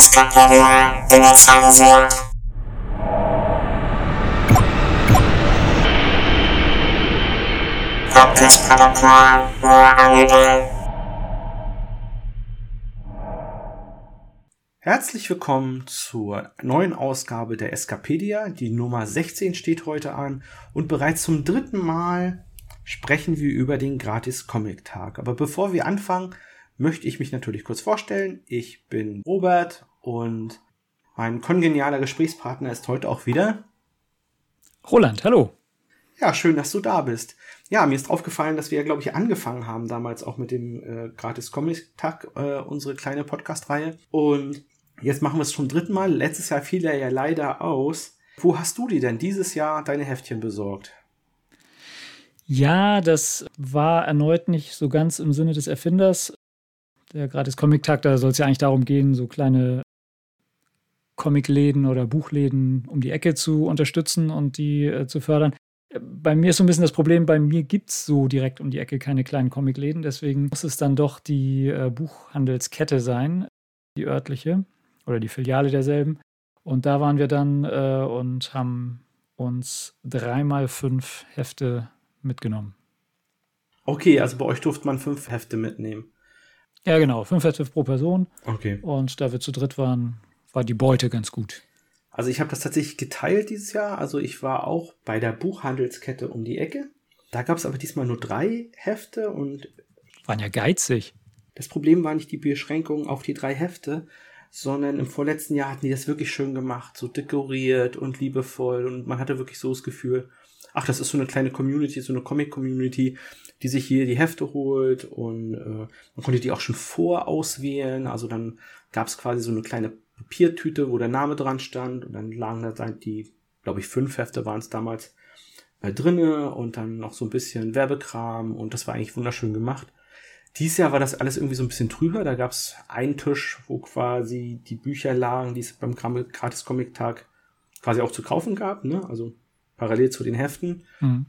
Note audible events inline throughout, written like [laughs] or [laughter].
Wikipedia initialisiert. Hauptprotokoll Holiday. Herzlich willkommen zur neuen Ausgabe der Escapedia. Die Nummer 16 steht heute an und bereits zum dritten Mal sprechen wir über den Gratis Comic Tag. Aber bevor wir anfangen, möchte ich mich natürlich kurz vorstellen. Ich bin Robert und mein kongenialer Gesprächspartner ist heute auch wieder Roland. Hallo. Ja, schön, dass du da bist. Ja, mir ist aufgefallen, dass wir ja, glaube ich, angefangen haben damals auch mit dem äh, Gratis Comic Tag, äh, unsere kleine Podcast-Reihe. Und jetzt machen wir es zum dritten Mal. Letztes Jahr fiel er ja leider aus. Wo hast du dir denn dieses Jahr deine Heftchen besorgt? Ja, das war erneut nicht so ganz im Sinne des Erfinders der gratis Comic-Tag, da soll es ja eigentlich darum gehen, so kleine Comicläden oder Buchläden um die Ecke zu unterstützen und die äh, zu fördern. Bei mir ist so ein bisschen das Problem, bei mir gibt es so direkt um die Ecke keine kleinen Comicläden, deswegen muss es dann doch die äh, Buchhandelskette sein, die örtliche oder die Filiale derselben. Und da waren wir dann äh, und haben uns dreimal fünf Hefte mitgenommen. Okay, also bei euch durfte man fünf Hefte mitnehmen. Ja, genau. Fünf Hefte pro Person. Okay. Und da wir zu dritt waren, war die Beute ganz gut. Also ich habe das tatsächlich geteilt dieses Jahr. Also ich war auch bei der Buchhandelskette um die Ecke. Da gab es aber diesmal nur drei Hefte und. Waren ja geizig. Das Problem war nicht die Beschränkung auf die drei Hefte, sondern im vorletzten Jahr hatten die das wirklich schön gemacht, so dekoriert und liebevoll und man hatte wirklich so das Gefühl, ach, das ist so eine kleine Community, so eine Comic-Community, die sich hier die Hefte holt und äh, man konnte die auch schon vorauswählen. Also dann gab es quasi so eine kleine Papiertüte, wo der Name dran stand und dann lagen da die, glaube ich, fünf Hefte waren es damals äh, drinne und dann noch so ein bisschen Werbekram und das war eigentlich wunderschön gemacht. Dieses Jahr war das alles irgendwie so ein bisschen trüber. Da gab es einen Tisch, wo quasi die Bücher lagen, die es beim Gratis-Comic-Tag quasi auch zu kaufen gab, ne? Also parallel zu den Heften. Mhm.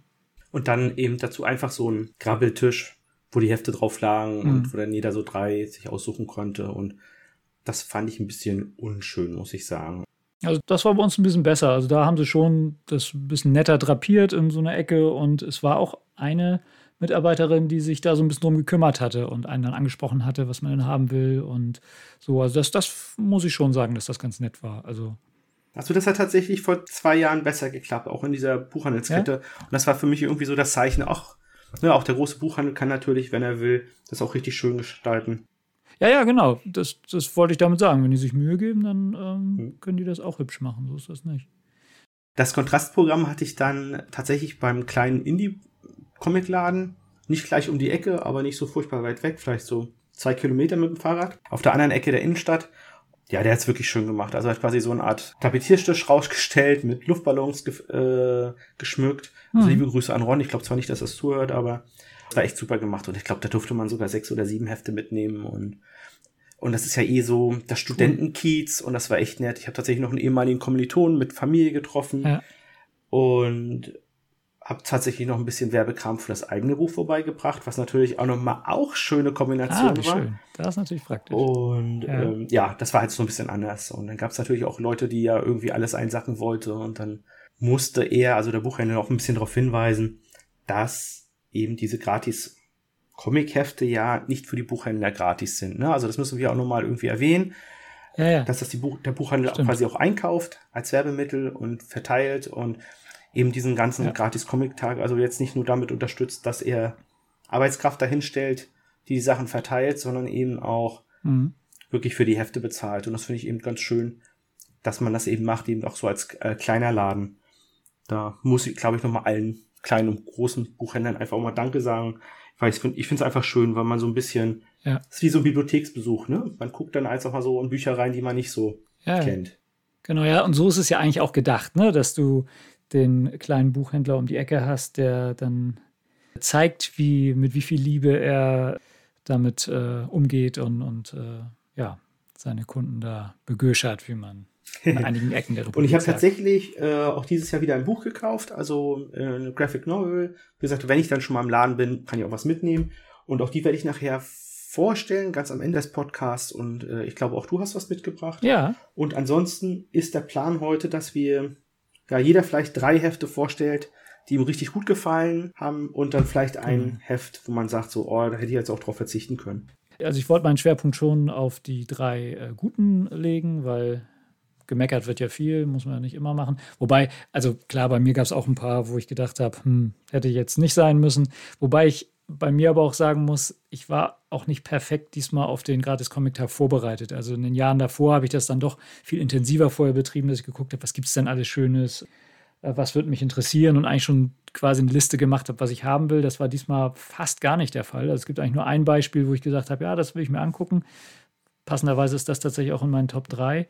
Und dann eben dazu einfach so ein Grabbeltisch, wo die Hefte drauf lagen mhm. und wo dann jeder so drei sich aussuchen konnte. Und das fand ich ein bisschen unschön, muss ich sagen. Also das war bei uns ein bisschen besser. Also da haben sie schon das ein bisschen netter drapiert in so einer Ecke und es war auch eine Mitarbeiterin, die sich da so ein bisschen drum gekümmert hatte und einen dann angesprochen hatte, was man denn haben will und so. Also das, das muss ich schon sagen, dass das ganz nett war. Also also das hat tatsächlich vor zwei Jahren besser geklappt, auch in dieser Buchhandelskette. Ja? Und das war für mich irgendwie so das Zeichen, ach, ne, auch der große Buchhandel kann natürlich, wenn er will, das auch richtig schön gestalten. Ja, ja, genau. Das, das wollte ich damit sagen. Wenn die sich Mühe geben, dann ähm, hm. können die das auch hübsch machen. So ist das nicht. Das Kontrastprogramm hatte ich dann tatsächlich beim kleinen Indie-Comicladen. Nicht gleich um die Ecke, aber nicht so furchtbar weit weg. Vielleicht so zwei Kilometer mit dem Fahrrad. Auf der anderen Ecke der Innenstadt. Ja, der hat's wirklich schön gemacht. Also hat quasi so eine Art Tapetierstisch rausgestellt, mit Luftballons ge äh, geschmückt. Also mhm. liebe Grüße an Ron. Ich glaube zwar nicht, dass er es zuhört, aber war echt super gemacht. Und ich glaube, da durfte man sogar sechs oder sieben Hefte mitnehmen. Und, und das ist ja eh so das Studentenkiez. Und das war echt nett. Ich habe tatsächlich noch einen ehemaligen Kommilitonen mit Familie getroffen. Ja. Und habe tatsächlich noch ein bisschen Werbekram für das eigene Buch vorbeigebracht, was natürlich auch nochmal auch schöne Kombination ah, war. Schön. Das ist natürlich praktisch. Und ja. Ähm, ja, das war halt so ein bisschen anders. Und dann gab es natürlich auch Leute, die ja irgendwie alles einsacken wollte und dann musste er, also der Buchhändler, auch ein bisschen darauf hinweisen, dass eben diese gratis Comic-Hefte ja nicht für die Buchhändler gratis sind. Ne? Also das müssen wir auch nochmal irgendwie erwähnen. Ja, ja. Dass das die Buch der Buchhandel Stimmt. quasi auch einkauft als Werbemittel und verteilt und eben diesen ganzen ja. Gratis-Comic-Tag, also jetzt nicht nur damit unterstützt, dass er Arbeitskraft dahinstellt, die die Sachen verteilt, sondern eben auch mhm. wirklich für die Hefte bezahlt. Und das finde ich eben ganz schön, dass man das eben macht, eben auch so als äh, kleiner Laden. Da muss ich, glaube ich, nochmal allen kleinen und großen Buchhändlern einfach auch mal Danke sagen. Weil ich finde ich es einfach schön, weil man so ein bisschen, ja. das ist wie so ein Bibliotheksbesuch, ne? Man guckt dann einfach mal so in Bücher rein, die man nicht so ja. kennt. Genau, ja, und so ist es ja eigentlich auch gedacht, ne? Dass du den kleinen Buchhändler um die Ecke hast, der dann zeigt, wie, mit wie viel Liebe er damit äh, umgeht und, und äh, ja, seine Kunden da begöschert, wie man in einigen Ecken der [laughs] Republik Und ich habe tatsächlich äh, auch dieses Jahr wieder ein Buch gekauft, also äh, eine Graphic Novel. Wie gesagt, wenn ich dann schon mal im Laden bin, kann ich auch was mitnehmen. Und auch die werde ich nachher vorstellen, ganz am Ende des Podcasts. Und äh, ich glaube, auch du hast was mitgebracht. Ja. Und ansonsten ist der Plan heute, dass wir ja jeder vielleicht drei Hefte vorstellt, die ihm richtig gut gefallen haben und dann vielleicht ein mhm. Heft, wo man sagt, so, oh, da hätte ich jetzt auch drauf verzichten können. Also ich wollte meinen Schwerpunkt schon auf die drei äh, guten legen, weil gemeckert wird ja viel, muss man ja nicht immer machen. Wobei, also klar, bei mir gab es auch ein paar, wo ich gedacht habe, hm, hätte jetzt nicht sein müssen. Wobei ich bei mir aber auch sagen muss, ich war auch nicht perfekt diesmal auf den Gratis-Comic-Tag vorbereitet. Also in den Jahren davor habe ich das dann doch viel intensiver vorher betrieben, dass ich geguckt habe, was gibt es denn alles Schönes, äh, was würde mich interessieren und eigentlich schon quasi eine Liste gemacht habe, was ich haben will. Das war diesmal fast gar nicht der Fall. Also es gibt eigentlich nur ein Beispiel, wo ich gesagt habe, ja, das will ich mir angucken. Passenderweise ist das tatsächlich auch in meinen Top 3.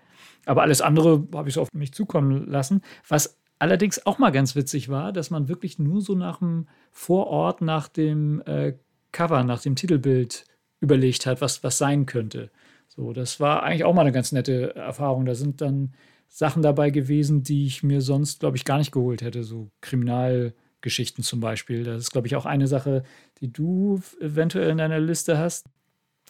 Aber alles andere habe ich so auf mich zukommen lassen. Was allerdings auch mal ganz witzig war, dass man wirklich nur so nach dem Vorort, nach dem äh, Cover, nach dem Titelbild überlegt hat, was, was sein könnte. So, das war eigentlich auch mal eine ganz nette Erfahrung. Da sind dann Sachen dabei gewesen, die ich mir sonst, glaube ich, gar nicht geholt hätte. So Kriminalgeschichten zum Beispiel. Das ist, glaube ich, auch eine Sache, die du eventuell in deiner Liste hast.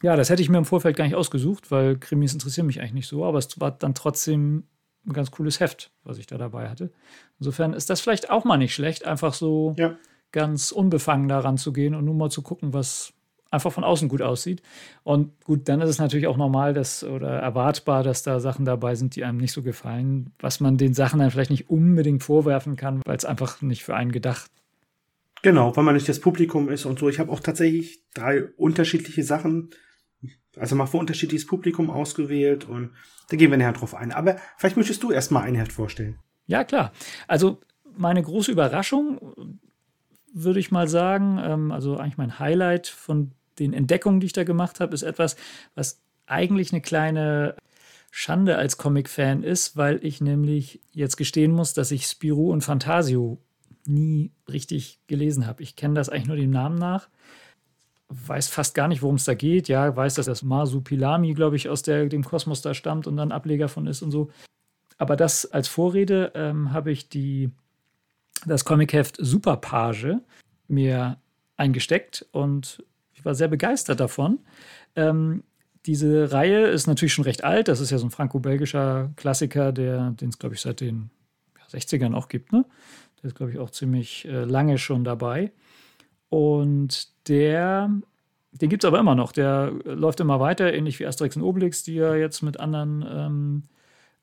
Ja, das hätte ich mir im Vorfeld gar nicht ausgesucht, weil Krimis interessieren mich eigentlich nicht so, aber es war dann trotzdem ein ganz cooles Heft, was ich da dabei hatte. Insofern ist das vielleicht auch mal nicht schlecht, einfach so ja. ganz unbefangen daran zu gehen und nur mal zu gucken, was, einfach von außen gut aussieht. Und gut, dann ist es natürlich auch normal dass, oder erwartbar, dass da Sachen dabei sind, die einem nicht so gefallen, was man den Sachen dann vielleicht nicht unbedingt vorwerfen kann, weil es einfach nicht für einen gedacht Genau, weil man nicht das Publikum ist und so. Ich habe auch tatsächlich drei unterschiedliche Sachen, also mal für unterschiedliches Publikum ausgewählt und da gehen wir näher drauf ein. Aber vielleicht möchtest du erstmal ein Heft vorstellen. Ja, klar. Also meine große Überraschung, würde ich mal sagen, ähm, also eigentlich mein Highlight von den Entdeckungen, die ich da gemacht habe, ist etwas, was eigentlich eine kleine Schande als Comic-Fan ist, weil ich nämlich jetzt gestehen muss, dass ich Spirou und Fantasio nie richtig gelesen habe. Ich kenne das eigentlich nur dem Namen nach, weiß fast gar nicht, worum es da geht. Ja, weiß, dass das Masupilami, glaube ich, aus der, dem Kosmos da stammt und dann Ableger von ist und so. Aber das als Vorrede ähm, habe ich die, das Comicheft Superpage mir eingesteckt und ich war sehr begeistert davon. Ähm, diese Reihe ist natürlich schon recht alt. Das ist ja so ein franco-belgischer Klassiker, den es, glaube ich, seit den 60ern auch gibt. Ne? Der ist, glaube ich, auch ziemlich äh, lange schon dabei. Und der, den gibt es aber immer noch. Der läuft immer weiter, ähnlich wie Asterix und Obelix, die ja jetzt mit anderen ähm,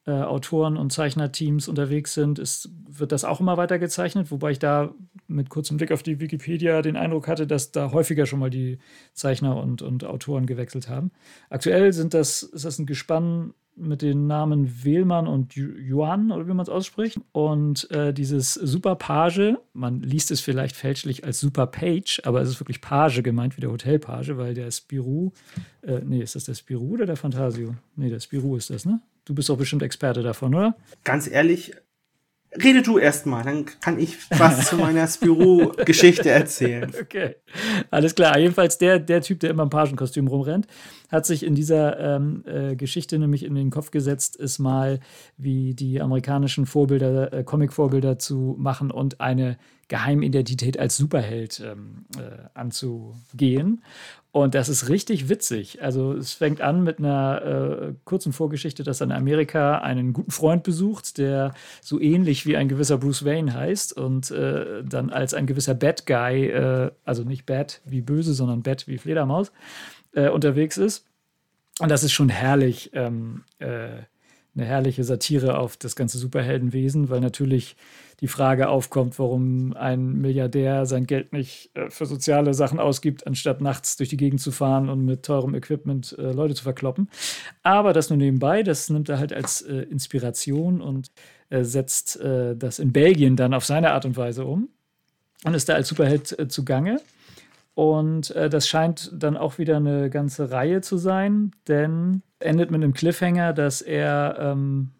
äh, Autoren und Zeichnerteams unterwegs sind, ist, wird das auch immer weiter gezeichnet, wobei ich da mit kurzem Blick auf die Wikipedia den Eindruck hatte, dass da häufiger schon mal die Zeichner und, und Autoren gewechselt haben. Aktuell sind das, ist das ein Gespann mit den Namen Wählmann und Yuan, oder wie man es ausspricht. Und äh, dieses Super Page, man liest es vielleicht fälschlich als Super Page, aber es ist wirklich Page gemeint, wie der Hotelpage, weil der Spirou, äh, nee, ist das der Spirou oder der Fantasio? Nee, der Spirou ist das, ne? Du bist doch bestimmt Experte davon, oder? Ganz ehrlich, rede du erstmal, dann kann ich was zu meiner Spirou-Geschichte erzählen. [laughs] Okay, alles klar. Jedenfalls der, der Typ, der immer im Pagenkostüm rumrennt, hat sich in dieser ähm, äh, Geschichte nämlich in den Kopf gesetzt, ist mal wie die amerikanischen Vorbilder, äh, Comic-Vorbilder zu machen und eine Geheimidentität als Superheld ähm, äh, anzugehen. Und das ist richtig witzig. Also es fängt an mit einer äh, kurzen Vorgeschichte, dass er in Amerika einen guten Freund besucht, der so ähnlich wie ein gewisser Bruce Wayne heißt und äh, dann als ein gewisser Bad Guy, äh, also nicht Bad wie böse, sondern Bad wie Fledermaus, äh, unterwegs ist. Und das ist schon herrlich. Ähm, äh, eine herrliche Satire auf das ganze Superheldenwesen, weil natürlich die Frage aufkommt, warum ein Milliardär sein Geld nicht äh, für soziale Sachen ausgibt, anstatt nachts durch die Gegend zu fahren und mit teurem Equipment äh, Leute zu verkloppen. Aber das nur nebenbei, das nimmt er halt als äh, Inspiration und äh, setzt das in Belgien dann auf seine Art und Weise um und ist da als Superheld zugange. Und äh, das scheint dann auch wieder eine ganze Reihe zu sein, denn endet mit einem Cliffhanger, dass er ähm,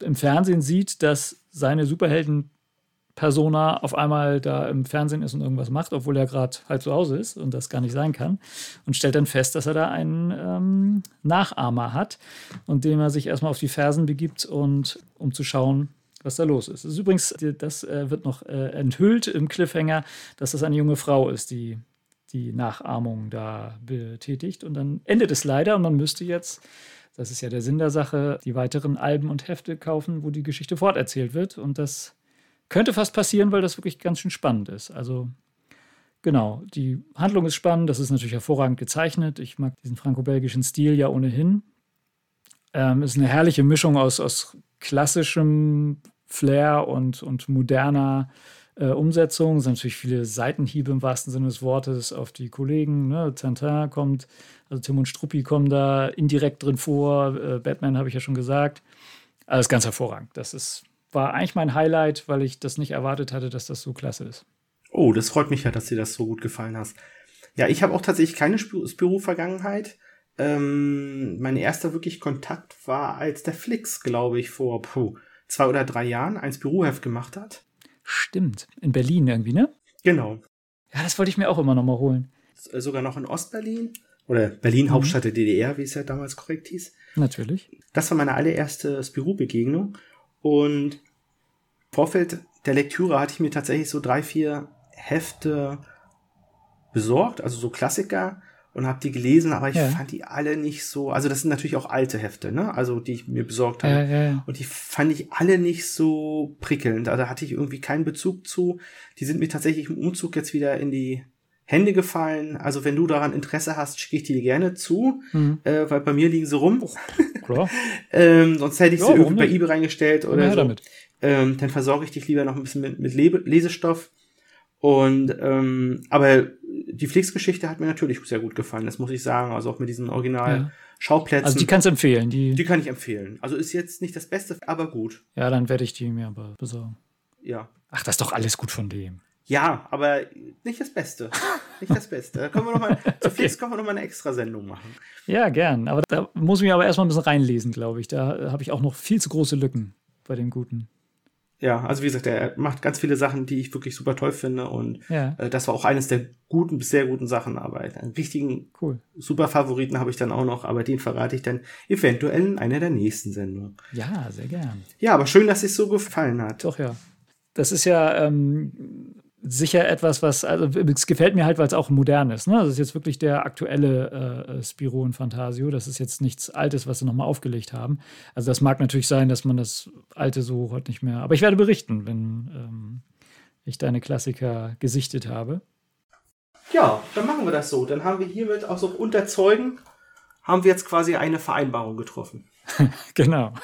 im Fernsehen sieht, dass seine Superhelden-Persona auf einmal da im Fernsehen ist und irgendwas macht, obwohl er gerade halt zu Hause ist und das gar nicht sein kann. Und stellt dann fest, dass er da einen ähm, Nachahmer hat und dem er sich erstmal auf die Fersen begibt und um zu schauen, was da los ist. Das, ist übrigens, das äh, wird noch äh, enthüllt im Cliffhanger, dass das eine junge Frau ist, die die Nachahmung da betätigt. Und dann endet es leider und man müsste jetzt, das ist ja der Sinn der Sache, die weiteren Alben und Hefte kaufen, wo die Geschichte forterzählt wird. Und das könnte fast passieren, weil das wirklich ganz schön spannend ist. Also genau, die Handlung ist spannend, das ist natürlich hervorragend gezeichnet. Ich mag diesen franco-belgischen Stil ja ohnehin. Ähm, ist eine herrliche Mischung aus, aus klassischem Flair und, und moderner äh, Umsetzung. Es sind natürlich viele Seitenhiebe im wahrsten Sinne des Wortes auf die Kollegen. Ne? Tintin kommt, also Tim und Struppi kommen da indirekt drin vor. Äh, Batman habe ich ja schon gesagt. Alles ganz hervorragend. Das ist, war eigentlich mein Highlight, weil ich das nicht erwartet hatte, dass das so klasse ist. Oh, das freut mich ja, dass dir das so gut gefallen hast. Ja, ich habe auch tatsächlich keine Spirou-Vergangenheit. Ähm, mein erster wirklich Kontakt war, als der Flix, glaube ich, vor puh, zwei oder drei Jahren ein Spirou-Heft gemacht hat. Stimmt. In Berlin irgendwie, ne? Genau. Ja, das wollte ich mir auch immer noch mal holen. Äh, sogar noch in Ostberlin. Oder Berlin, mhm. Hauptstadt der DDR, wie es ja damals korrekt hieß. Natürlich. Das war meine allererste Spirou-Begegnung. Und im Vorfeld der Lektüre hatte ich mir tatsächlich so drei, vier Hefte besorgt, also so Klassiker und habe die gelesen, aber ich ja. fand die alle nicht so, also das sind natürlich auch alte Hefte, ne? Also die ich mir besorgt habe. Ja, ja, und die fand ich alle nicht so prickelnd. Also hatte ich irgendwie keinen Bezug zu. Die sind mir tatsächlich im Umzug jetzt wieder in die Hände gefallen. Also wenn du daran Interesse hast, schicke ich die dir gerne zu, mhm. äh, weil bei mir liegen sie rum. Oh, [laughs] ähm, sonst hätte ich sie irgendwie bei eBay reingestellt oder so. Damit. Ähm, dann versorge ich dich lieber noch ein bisschen mit, mit Lesestoff. Und ähm, aber die Flix-Geschichte hat mir natürlich sehr gut gefallen, das muss ich sagen. Also auch mit diesen Original-Schauplätzen. Also die kannst du empfehlen. Die, die kann ich empfehlen. Also ist jetzt nicht das Beste, aber gut. Ja, dann werde ich die mir aber besorgen. Ja. Ach, das ist doch alles gut von dem. Ja, aber nicht das Beste. [laughs] Nicht das Beste. Da können wir noch mal, zu Flix können wir noch mal eine extra Sendung machen. Ja, gern. Aber da muss ich mir aber erstmal ein bisschen reinlesen, glaube ich. Da habe ich auch noch viel zu große Lücken bei den Guten. Ja, also wie gesagt, er macht ganz viele Sachen, die ich wirklich super toll finde und ja. äh, das war auch eines der guten bis sehr guten Sachen. Aber einen richtigen cool. super Favoriten habe ich dann auch noch, aber den verrate ich dann eventuell in einer der nächsten Sendungen. Ja, sehr gern. Ja, aber schön, dass es so gefallen hat. Doch, ja. Das ist ja ähm, sicher etwas, was, also es gefällt mir halt, weil es auch modern ist. Ne? Das ist jetzt wirklich der aktuelle äh, Spiro und Fantasio. Das ist jetzt nichts Altes, was sie nochmal aufgelegt haben. Also das mag natürlich sein, dass man das Alte so heute nicht mehr. Aber ich werde berichten, wenn ähm, ich deine Klassiker gesichtet habe. Ja, dann machen wir das so. Dann haben wir hiermit auch so unterzeugen, haben wir jetzt quasi eine Vereinbarung getroffen. [laughs] genau.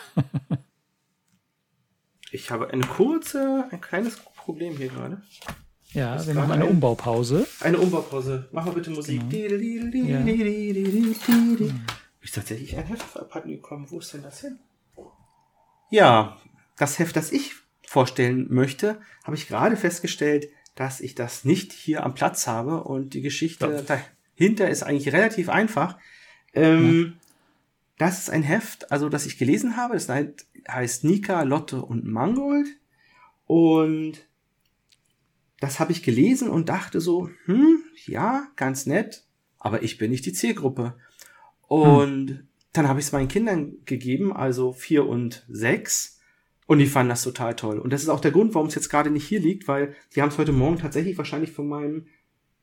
ich habe eine kurze, ein kleines Problem hier gerade. Ja, das wir machen eine ein, Umbaupause. Eine Umbaupause. Mach mal bitte Musik. Genau. Ja. Ist tatsächlich ein Heft abhanden gekommen. Wo ist denn das hin? Ja, das Heft, das ich vorstellen möchte, habe ich gerade festgestellt, dass ich das nicht hier am Platz habe und die Geschichte ja. dahinter ist eigentlich relativ einfach. Ähm, ja. Das ist ein Heft, also das ich gelesen habe. Das heißt Nika, Lotte und Mangold. Und das habe ich gelesen und dachte so, hm, ja, ganz nett, aber ich bin nicht die Zielgruppe. Und hm. dann habe ich es meinen Kindern gegeben, also vier und sechs, und die fanden das total toll. Und das ist auch der Grund, warum es jetzt gerade nicht hier liegt, weil die haben es heute Morgen tatsächlich wahrscheinlich von meinem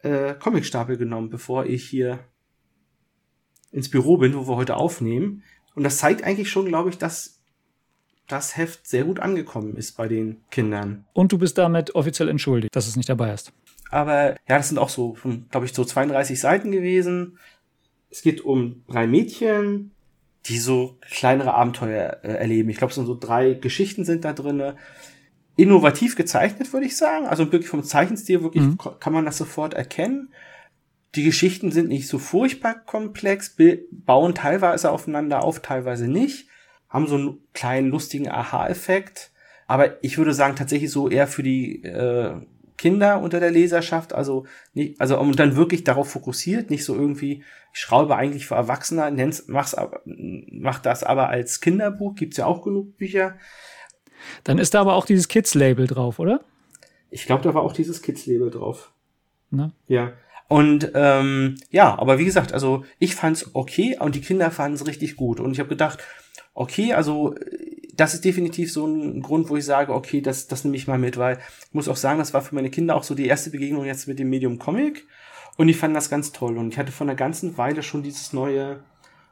äh, Comicstapel genommen, bevor ich hier ins Büro bin, wo wir heute aufnehmen. Und das zeigt eigentlich schon, glaube ich, dass das Heft sehr gut angekommen ist bei den Kindern. Und du bist damit offiziell entschuldigt, dass es nicht dabei ist. Aber ja, das sind auch so, glaube ich, so 32 Seiten gewesen. Es geht um drei Mädchen, die so kleinere Abenteuer äh, erleben. Ich glaube, es sind so drei Geschichten sind da drinne. Innovativ gezeichnet, würde ich sagen. Also wirklich vom Zeichenstil wirklich mhm. kann man das sofort erkennen. Die Geschichten sind nicht so furchtbar komplex, bauen teilweise aufeinander auf, teilweise nicht haben so einen kleinen lustigen Aha-Effekt. Aber ich würde sagen, tatsächlich so eher für die äh, Kinder unter der Leserschaft, also nicht, also und dann wirklich darauf fokussiert, nicht so irgendwie, ich schraube eigentlich für Erwachsene, nenn's, mach's mach das aber als Kinderbuch, gibt's ja auch genug Bücher. Dann ist da aber auch dieses Kids-Label drauf, oder? Ich glaube, da war auch dieses Kids-Label drauf. Na? Ja. Und ähm, ja, aber wie gesagt, also ich fand's okay und die Kinder fanden es richtig gut. Und ich habe gedacht, okay, also das ist definitiv so ein Grund, wo ich sage, okay, das, das nehme ich mal mit, weil ich muss auch sagen, das war für meine Kinder auch so die erste Begegnung jetzt mit dem Medium Comic. Und ich fand das ganz toll. Und ich hatte von einer ganzen Weile schon dieses neue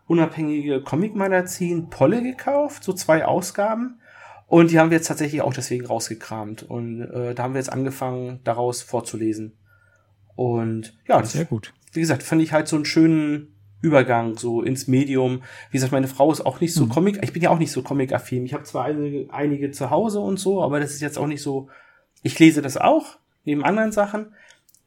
unabhängige Comic-Magazin Polle gekauft, so zwei Ausgaben. Und die haben wir jetzt tatsächlich auch deswegen rausgekramt. Und äh, da haben wir jetzt angefangen, daraus vorzulesen. Und ja, das, sehr gut. Wie gesagt, fand ich halt so einen schönen Übergang so ins Medium. Wie gesagt, meine Frau ist auch nicht so mhm. Comic, ich bin ja auch nicht so Comic-affin. Ich habe zwar einige, einige zu Hause und so, aber das ist jetzt auch nicht so. Ich lese das auch, neben anderen Sachen.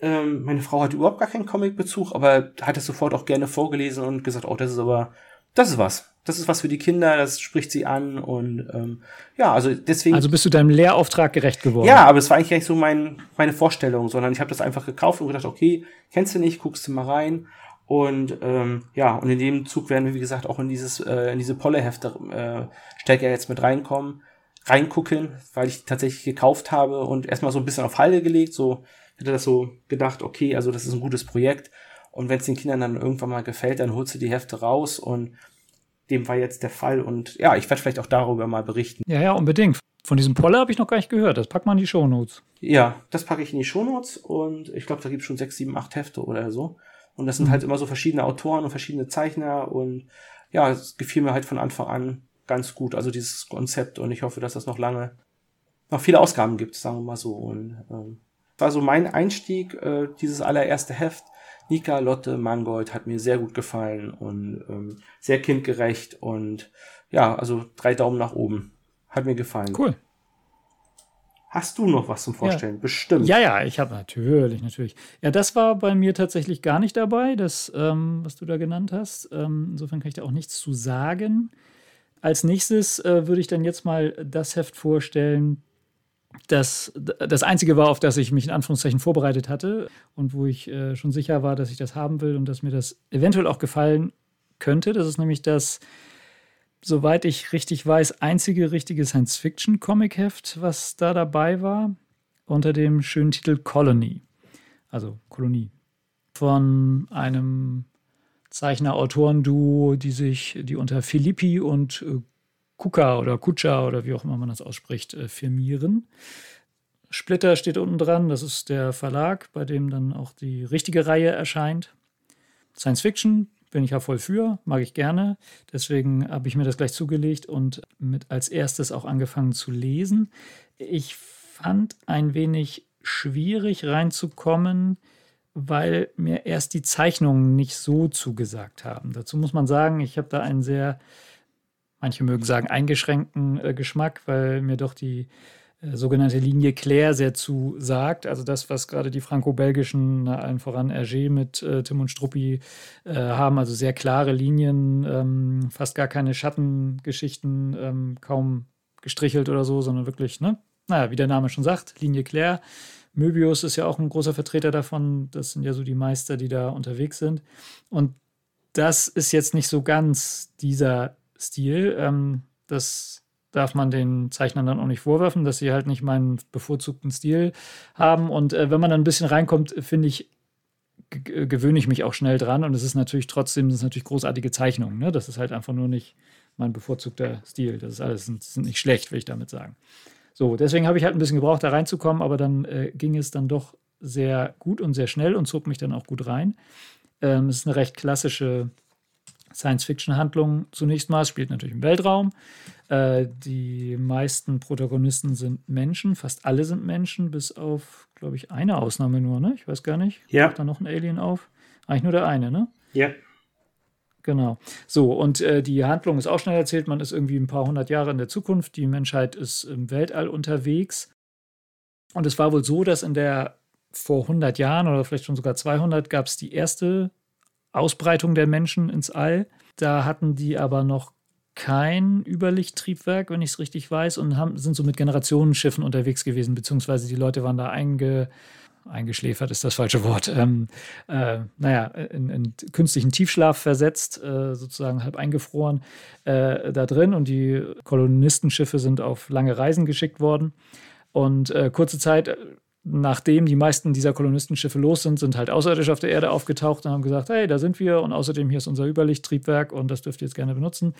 Ähm, meine Frau hat überhaupt gar keinen Comic-Bezug, aber hat es sofort auch gerne vorgelesen und gesagt, oh, das ist aber, das ist was. Das ist was für die Kinder, das spricht sie an und ähm, ja, also deswegen. Also bist du deinem Lehrauftrag gerecht geworden? Ja, aber es war eigentlich gar nicht so mein, meine Vorstellung, sondern ich habe das einfach gekauft und gedacht, okay, kennst du nicht, guckst du mal rein. Und ähm, ja, und in dem Zug werden wir, wie gesagt, auch in dieses, äh, in diese Polle-Hefte äh, stärker jetzt mit reinkommen, reingucken, weil ich tatsächlich gekauft habe und erstmal so ein bisschen auf Halde gelegt, so hätte das so gedacht, okay, also das ist ein gutes Projekt. Und wenn es den Kindern dann irgendwann mal gefällt, dann holst du die Hefte raus und dem war jetzt der Fall. Und ja, ich werde vielleicht auch darüber mal berichten. Ja, ja, unbedingt. Von diesem Polle habe ich noch gar nicht gehört. Das packt man in die Shownotes. Ja, das packe ich in die Shownotes und ich glaube, da gibt es schon sechs, sieben, acht Hefte oder so. Und das sind mhm. halt immer so verschiedene Autoren und verschiedene Zeichner und ja, es gefiel mir halt von Anfang an ganz gut, also dieses Konzept und ich hoffe, dass das noch lange, noch viele Ausgaben gibt, sagen wir mal so. Und ähm, war so mein Einstieg, äh, dieses allererste Heft. Nika, Lotte, Mangold hat mir sehr gut gefallen und ähm, sehr kindgerecht und ja, also drei Daumen nach oben. Hat mir gefallen. Cool. Hast du noch was zum Vorstellen? Ja. Bestimmt. Ja, ja, ich habe natürlich, natürlich. Ja, das war bei mir tatsächlich gar nicht dabei, das, ähm, was du da genannt hast. Ähm, insofern kann ich da auch nichts zu sagen. Als nächstes äh, würde ich dann jetzt mal das Heft vorstellen, das das Einzige war, auf das ich mich in Anführungszeichen vorbereitet hatte und wo ich äh, schon sicher war, dass ich das haben will und dass mir das eventuell auch gefallen könnte. Das ist nämlich das soweit ich richtig weiß, einzige richtige Science-Fiction-Comic-Heft, was da dabei war, unter dem schönen Titel Colony. Also Kolonie. Von einem Zeichner-Autoren-Duo, die sich, die unter Filippi und äh, Kuka oder Kucha oder wie auch immer man das ausspricht, äh, firmieren. Splitter steht unten dran, das ist der Verlag, bei dem dann auch die richtige Reihe erscheint. Science Fiction, bin ich ja voll für, mag ich gerne. Deswegen habe ich mir das gleich zugelegt und mit als erstes auch angefangen zu lesen. Ich fand ein wenig schwierig reinzukommen, weil mir erst die Zeichnungen nicht so zugesagt haben. Dazu muss man sagen, ich habe da einen sehr, manche mögen sagen, eingeschränkten äh, Geschmack, weil mir doch die sogenannte Linie Claire sehr zu sagt. Also das, was gerade die franco-belgischen, allen voran Hergé mit äh, Tim und Struppi äh, haben, also sehr klare Linien, ähm, fast gar keine Schattengeschichten, ähm, kaum gestrichelt oder so, sondern wirklich, ne? Naja, wie der Name schon sagt, Linie Claire. Möbius ist ja auch ein großer Vertreter davon. Das sind ja so die Meister, die da unterwegs sind. Und das ist jetzt nicht so ganz dieser Stil. Ähm, das darf man den Zeichnern dann auch nicht vorwerfen, dass sie halt nicht meinen bevorzugten Stil haben. Und äh, wenn man dann ein bisschen reinkommt, finde ich, gewöhne ich mich auch schnell dran. Und es ist natürlich trotzdem, sind natürlich großartige Zeichnungen. Ne? Das ist halt einfach nur nicht mein bevorzugter Stil. Das ist alles das ist nicht schlecht, will ich damit sagen. So, deswegen habe ich halt ein bisschen gebraucht, da reinzukommen, aber dann äh, ging es dann doch sehr gut und sehr schnell und zog mich dann auch gut rein. Ähm, es ist eine recht klassische Science-Fiction-Handlung zunächst mal. Es spielt natürlich im Weltraum. Äh, die meisten Protagonisten sind Menschen, fast alle sind Menschen, bis auf, glaube ich, eine Ausnahme nur, ne? Ich weiß gar nicht. Ja. Macht da noch ein Alien auf? Eigentlich nur der eine, ne? Ja. Genau. So, und äh, die Handlung ist auch schnell erzählt. Man ist irgendwie ein paar hundert Jahre in der Zukunft. Die Menschheit ist im Weltall unterwegs. Und es war wohl so, dass in der vor 100 Jahren oder vielleicht schon sogar 200 gab es die erste Ausbreitung der Menschen ins All. Da hatten die aber noch kein Überlichttriebwerk, wenn ich es richtig weiß, und haben, sind so mit Generationenschiffen unterwegs gewesen, beziehungsweise die Leute waren da einge, eingeschläfert, ist das falsche Wort, ähm, äh, naja, in, in, künstlichen Tiefschlaf versetzt, äh, sozusagen halb eingefroren äh, da drin und die Kolonistenschiffe sind auf lange Reisen geschickt worden. Und äh, kurze Zeit nachdem die meisten dieser Kolonistenschiffe los sind, sind halt Außerirdische auf der Erde aufgetaucht und haben gesagt, hey, da sind wir und außerdem hier ist unser Überlichttriebwerk und das dürft ihr jetzt gerne benutzen.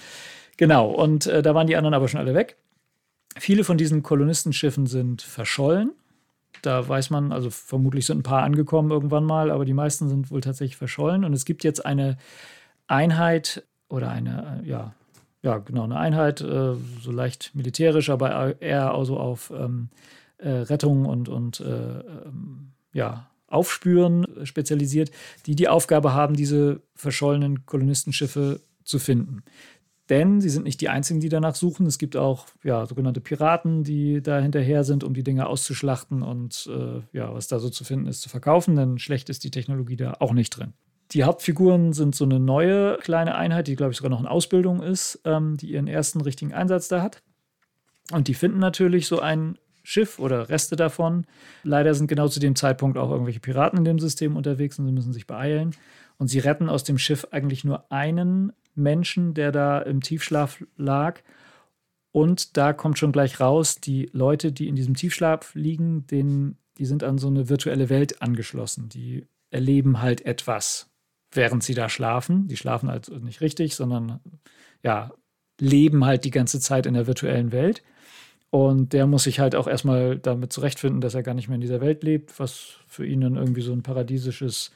Genau, und äh, da waren die anderen aber schon alle weg. Viele von diesen Kolonistenschiffen sind verschollen. Da weiß man, also vermutlich sind ein paar angekommen irgendwann mal, aber die meisten sind wohl tatsächlich verschollen. Und es gibt jetzt eine Einheit oder eine, äh, ja, ja, genau, eine Einheit, äh, so leicht militärisch, aber eher also auf ähm, äh, Rettung und, und äh, ähm, ja, Aufspüren spezialisiert, die die Aufgabe haben, diese verschollenen Kolonistenschiffe zu finden. Denn sie sind nicht die einzigen, die danach suchen. Es gibt auch ja, sogenannte Piraten, die da hinterher sind, um die Dinge auszuschlachten und äh, ja, was da so zu finden ist, zu verkaufen. Denn schlecht ist die Technologie da auch nicht drin. Die Hauptfiguren sind so eine neue kleine Einheit, die, glaube ich, sogar noch in Ausbildung ist, ähm, die ihren ersten richtigen Einsatz da hat. Und die finden natürlich so ein Schiff oder Reste davon. Leider sind genau zu dem Zeitpunkt auch irgendwelche Piraten in dem System unterwegs und sie müssen sich beeilen. Und sie retten aus dem Schiff eigentlich nur einen Menschen, der da im Tiefschlaf lag. Und da kommt schon gleich raus, die Leute, die in diesem Tiefschlaf liegen, denen, die sind an so eine virtuelle Welt angeschlossen. Die erleben halt etwas, während sie da schlafen. Die schlafen halt nicht richtig, sondern ja, leben halt die ganze Zeit in der virtuellen Welt. Und der muss sich halt auch erstmal damit zurechtfinden, dass er gar nicht mehr in dieser Welt lebt, was für ihn dann irgendwie so ein paradiesisches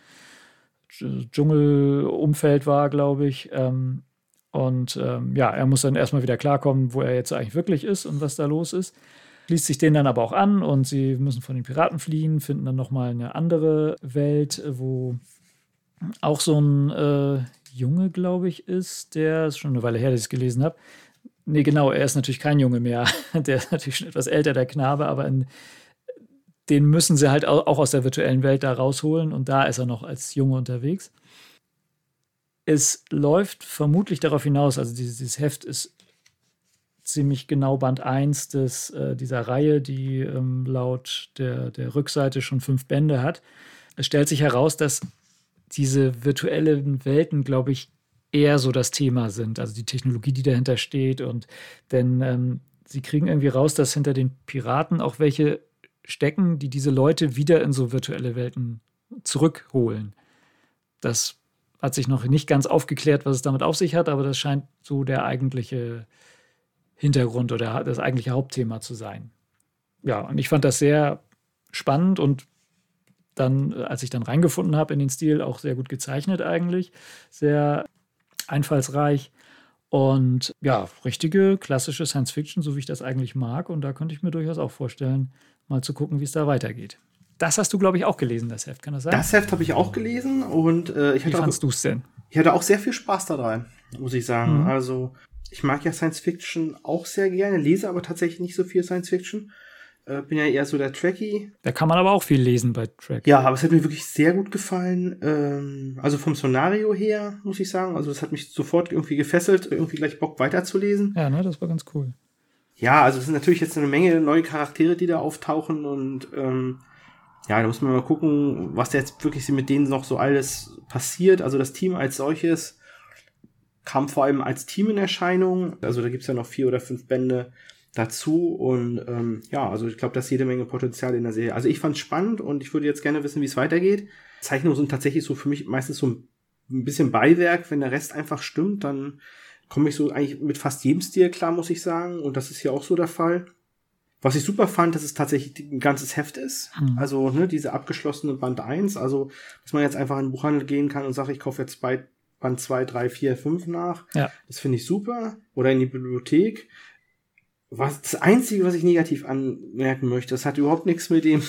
Dschungelumfeld war, glaube ich. Ähm, und ähm, ja, er muss dann erstmal wieder klarkommen, wo er jetzt eigentlich wirklich ist und was da los ist. Schließt sich den dann aber auch an und sie müssen von den Piraten fliehen, finden dann nochmal eine andere Welt, wo auch so ein äh, Junge, glaube ich, ist, der ist schon eine Weile her, dass ich es gelesen habe. Nee, genau, er ist natürlich kein Junge mehr. [laughs] Der ist natürlich schon etwas älter, der Knabe, aber in, den müssen sie halt auch aus der virtuellen Welt da rausholen und da ist er noch als Junge unterwegs. Es läuft vermutlich darauf hinaus, also dieses, dieses Heft ist ziemlich genau Band 1 des, äh, dieser Reihe, die ähm, laut der, der Rückseite schon fünf Bände hat. Es stellt sich heraus, dass diese virtuellen Welten, glaube ich, eher so das Thema sind, also die Technologie, die dahinter steht. Und denn ähm, sie kriegen irgendwie raus, dass hinter den Piraten auch welche stecken, die diese Leute wieder in so virtuelle Welten zurückholen. Das hat sich noch nicht ganz aufgeklärt, was es damit auf sich hat, aber das scheint so der eigentliche Hintergrund oder das eigentliche Hauptthema zu sein. Ja, und ich fand das sehr spannend und dann, als ich dann reingefunden habe in den Stil, auch sehr gut gezeichnet eigentlich, sehr einfallsreich und ja, richtige klassische Science Fiction, so wie ich das eigentlich mag. Und da könnte ich mir durchaus auch vorstellen, mal zu gucken, wie es da weitergeht. Das hast du, glaube ich, auch gelesen, das Heft, kann das sein? Das Heft habe ich auch gelesen und äh, ich hatte Wie fandest du es denn? Ich hatte auch sehr viel Spaß daran, muss ich sagen. Mhm. Also, ich mag ja Science Fiction auch sehr gerne, lese aber tatsächlich nicht so viel Science Fiction. Äh, bin ja eher so der Trekkie. Da kann man aber auch viel lesen bei Track. Ja, aber es hat mir wirklich sehr gut gefallen. Ähm, also vom Szenario her, muss ich sagen. Also, es hat mich sofort irgendwie gefesselt, irgendwie gleich Bock weiterzulesen. Ja, ne, das war ganz cool ja, also es sind natürlich jetzt eine Menge neue Charaktere, die da auftauchen und ähm, ja, da muss man mal gucken, was da jetzt wirklich mit denen noch so alles passiert. Also das Team als solches kam vor allem als Team in Erscheinung. Also da gibt's ja noch vier oder fünf Bände dazu und ähm, ja, also ich glaube, da ist jede Menge Potenzial in der Serie. Also ich fand's spannend und ich würde jetzt gerne wissen, wie es weitergeht. Zeichnungen sind tatsächlich so für mich meistens so ein bisschen Beiwerk. Wenn der Rest einfach stimmt, dann komme ich so eigentlich mit fast jedem Stil klar, muss ich sagen. Und das ist hier auch so der Fall. Was ich super fand, dass es tatsächlich ein ganzes Heft ist. Mhm. Also ne, diese abgeschlossene Band 1. Also, dass man jetzt einfach in den Buchhandel gehen kann und sagt, ich kaufe jetzt bei Band 2, 3, 4, 5 nach. Ja. Das finde ich super. Oder in die Bibliothek. Was, das Einzige, was ich negativ anmerken möchte, das hat überhaupt nichts mit dem,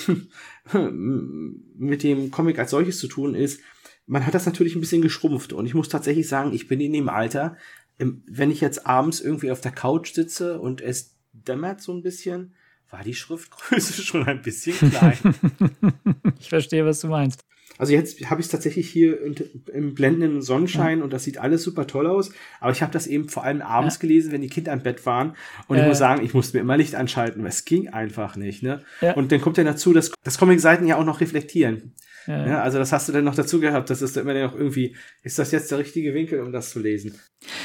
[laughs] mit dem Comic als solches zu tun, ist, man hat das natürlich ein bisschen geschrumpft. Und ich muss tatsächlich sagen, ich bin in dem Alter, wenn ich jetzt abends irgendwie auf der Couch sitze und es dämmert so ein bisschen, war die Schriftgröße [laughs] schon ein bisschen klein. [laughs] ich verstehe, was du meinst. Also jetzt habe ich es tatsächlich hier im blendenden Sonnenschein ja. und das sieht alles super toll aus. Aber ich habe das eben vor allem abends ja. gelesen, wenn die Kinder im Bett waren. Und äh. ich muss sagen, ich musste mir immer Licht anschalten, weil es ging einfach nicht. Ne? Ja. Und dann kommt ja dazu, dass das Comic-Seiten ja auch noch reflektieren. Ja. ja. also das hast du dann noch dazu gehabt, das ist immer noch irgendwie, ist das jetzt der richtige Winkel, um das zu lesen?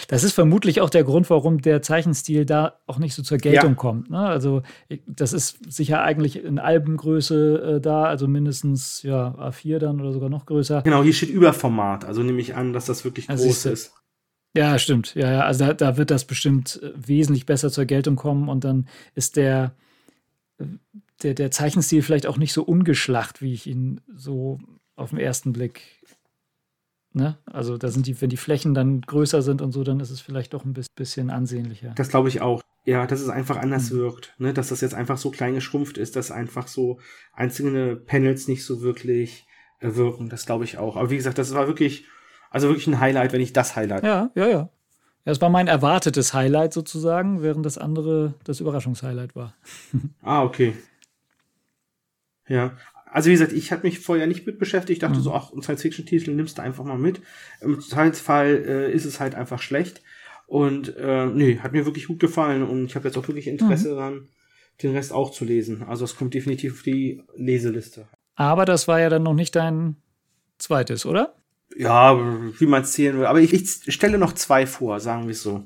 Das ist vermutlich auch der Grund, warum der Zeichenstil da auch nicht so zur Geltung ja. kommt. Ne? Also das ist sicher eigentlich in Albengröße äh, da, also mindestens ja A4 dann oder sogar noch größer. Genau, hier steht Überformat, also nehme ich an, dass das wirklich also groß ist. Ja, stimmt. Ja, ja, also da, da wird das bestimmt äh, wesentlich besser zur Geltung kommen und dann ist der der, der Zeichenstil vielleicht auch nicht so ungeschlacht, wie ich ihn so auf den ersten Blick. Ne? Also da sind die, wenn die Flächen dann größer sind und so, dann ist es vielleicht doch ein bisschen ansehnlicher. Das glaube ich auch. Ja, dass es einfach anders mhm. wirkt. Ne? Dass das jetzt einfach so klein geschrumpft ist, dass einfach so einzelne Panels nicht so wirklich äh, wirken. Das glaube ich auch. Aber wie gesagt, das war wirklich, also wirklich ein Highlight, wenn ich das Highlight. Ja, ja, ja. Das war mein erwartetes Highlight sozusagen, während das andere das Überraschungshighlight war. ah, okay. Ja, also wie gesagt, ich hatte mich vorher nicht mit beschäftigt. Ich dachte mhm. so, ach, ein Science-Fiction-Titel nimmst du einfach mal mit. Im Zweifelsfall äh, ist es halt einfach schlecht. Und äh, nee, hat mir wirklich gut gefallen und ich habe jetzt auch wirklich Interesse mhm. daran, den Rest auch zu lesen. Also es kommt definitiv auf die Leseliste. Aber das war ja dann noch nicht dein zweites, oder? Ja, wie man es zählen will. Aber ich, ich stelle noch zwei vor, sagen wir es so.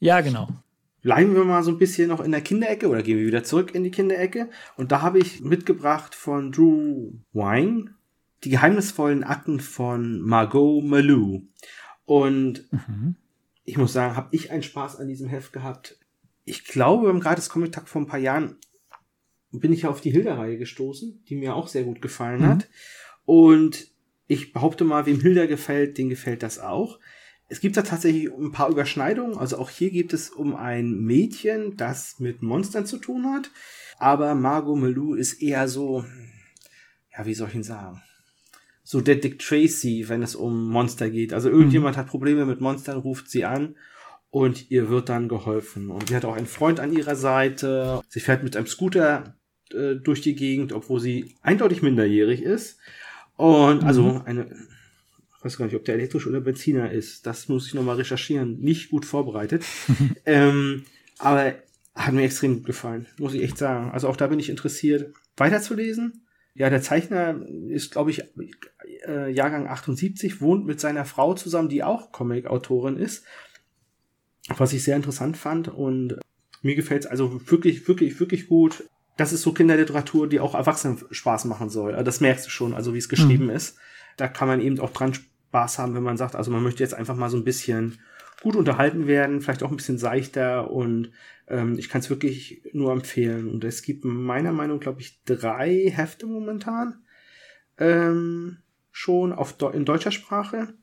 Ja, genau. Bleiben wir mal so ein bisschen noch in der Kinderecke oder gehen wir wieder zurück in die Kinderecke. Und da habe ich mitgebracht von Drew Wine die geheimnisvollen Akten von Margot Malou. Und mhm. ich muss sagen, habe ich einen Spaß an diesem Heft gehabt. Ich glaube, beim gratis Comic-Tag vor ein paar Jahren bin ich auf die Hilda-Reihe gestoßen, die mir auch sehr gut gefallen mhm. hat. Und ich behaupte mal, wem Hilda gefällt, den gefällt das auch. Es gibt da tatsächlich ein paar Überschneidungen. Also auch hier geht es um ein Mädchen, das mit Monstern zu tun hat. Aber Margot Melou ist eher so, ja, wie soll ich ihn sagen? So der Dick Tracy, wenn es um Monster geht. Also irgendjemand mhm. hat Probleme mit Monstern, ruft sie an und ihr wird dann geholfen. Und sie hat auch einen Freund an ihrer Seite. Sie fährt mit einem Scooter äh, durch die Gegend, obwohl sie eindeutig minderjährig ist. Und also mhm. eine ich weiß gar nicht, ob der elektrisch oder Benziner ist. Das muss ich nochmal recherchieren. Nicht gut vorbereitet. [laughs] ähm, aber hat mir extrem gut gefallen, muss ich echt sagen. Also auch da bin ich interessiert, weiterzulesen. Ja, der Zeichner ist, glaube ich, äh, Jahrgang 78, wohnt mit seiner Frau zusammen, die auch Comic-Autorin ist. Was ich sehr interessant fand und mir gefällt es also wirklich, wirklich, wirklich gut. Das ist so Kinderliteratur, die auch Erwachsenen Spaß machen soll. Also das merkst du schon, also wie es geschrieben mhm. ist da kann man eben auch dran Spaß haben, wenn man sagt, also man möchte jetzt einfach mal so ein bisschen gut unterhalten werden, vielleicht auch ein bisschen seichter und ähm, ich kann es wirklich nur empfehlen. Und es gibt meiner Meinung, glaube ich, drei Hefte momentan ähm, schon auf in deutscher Sprache.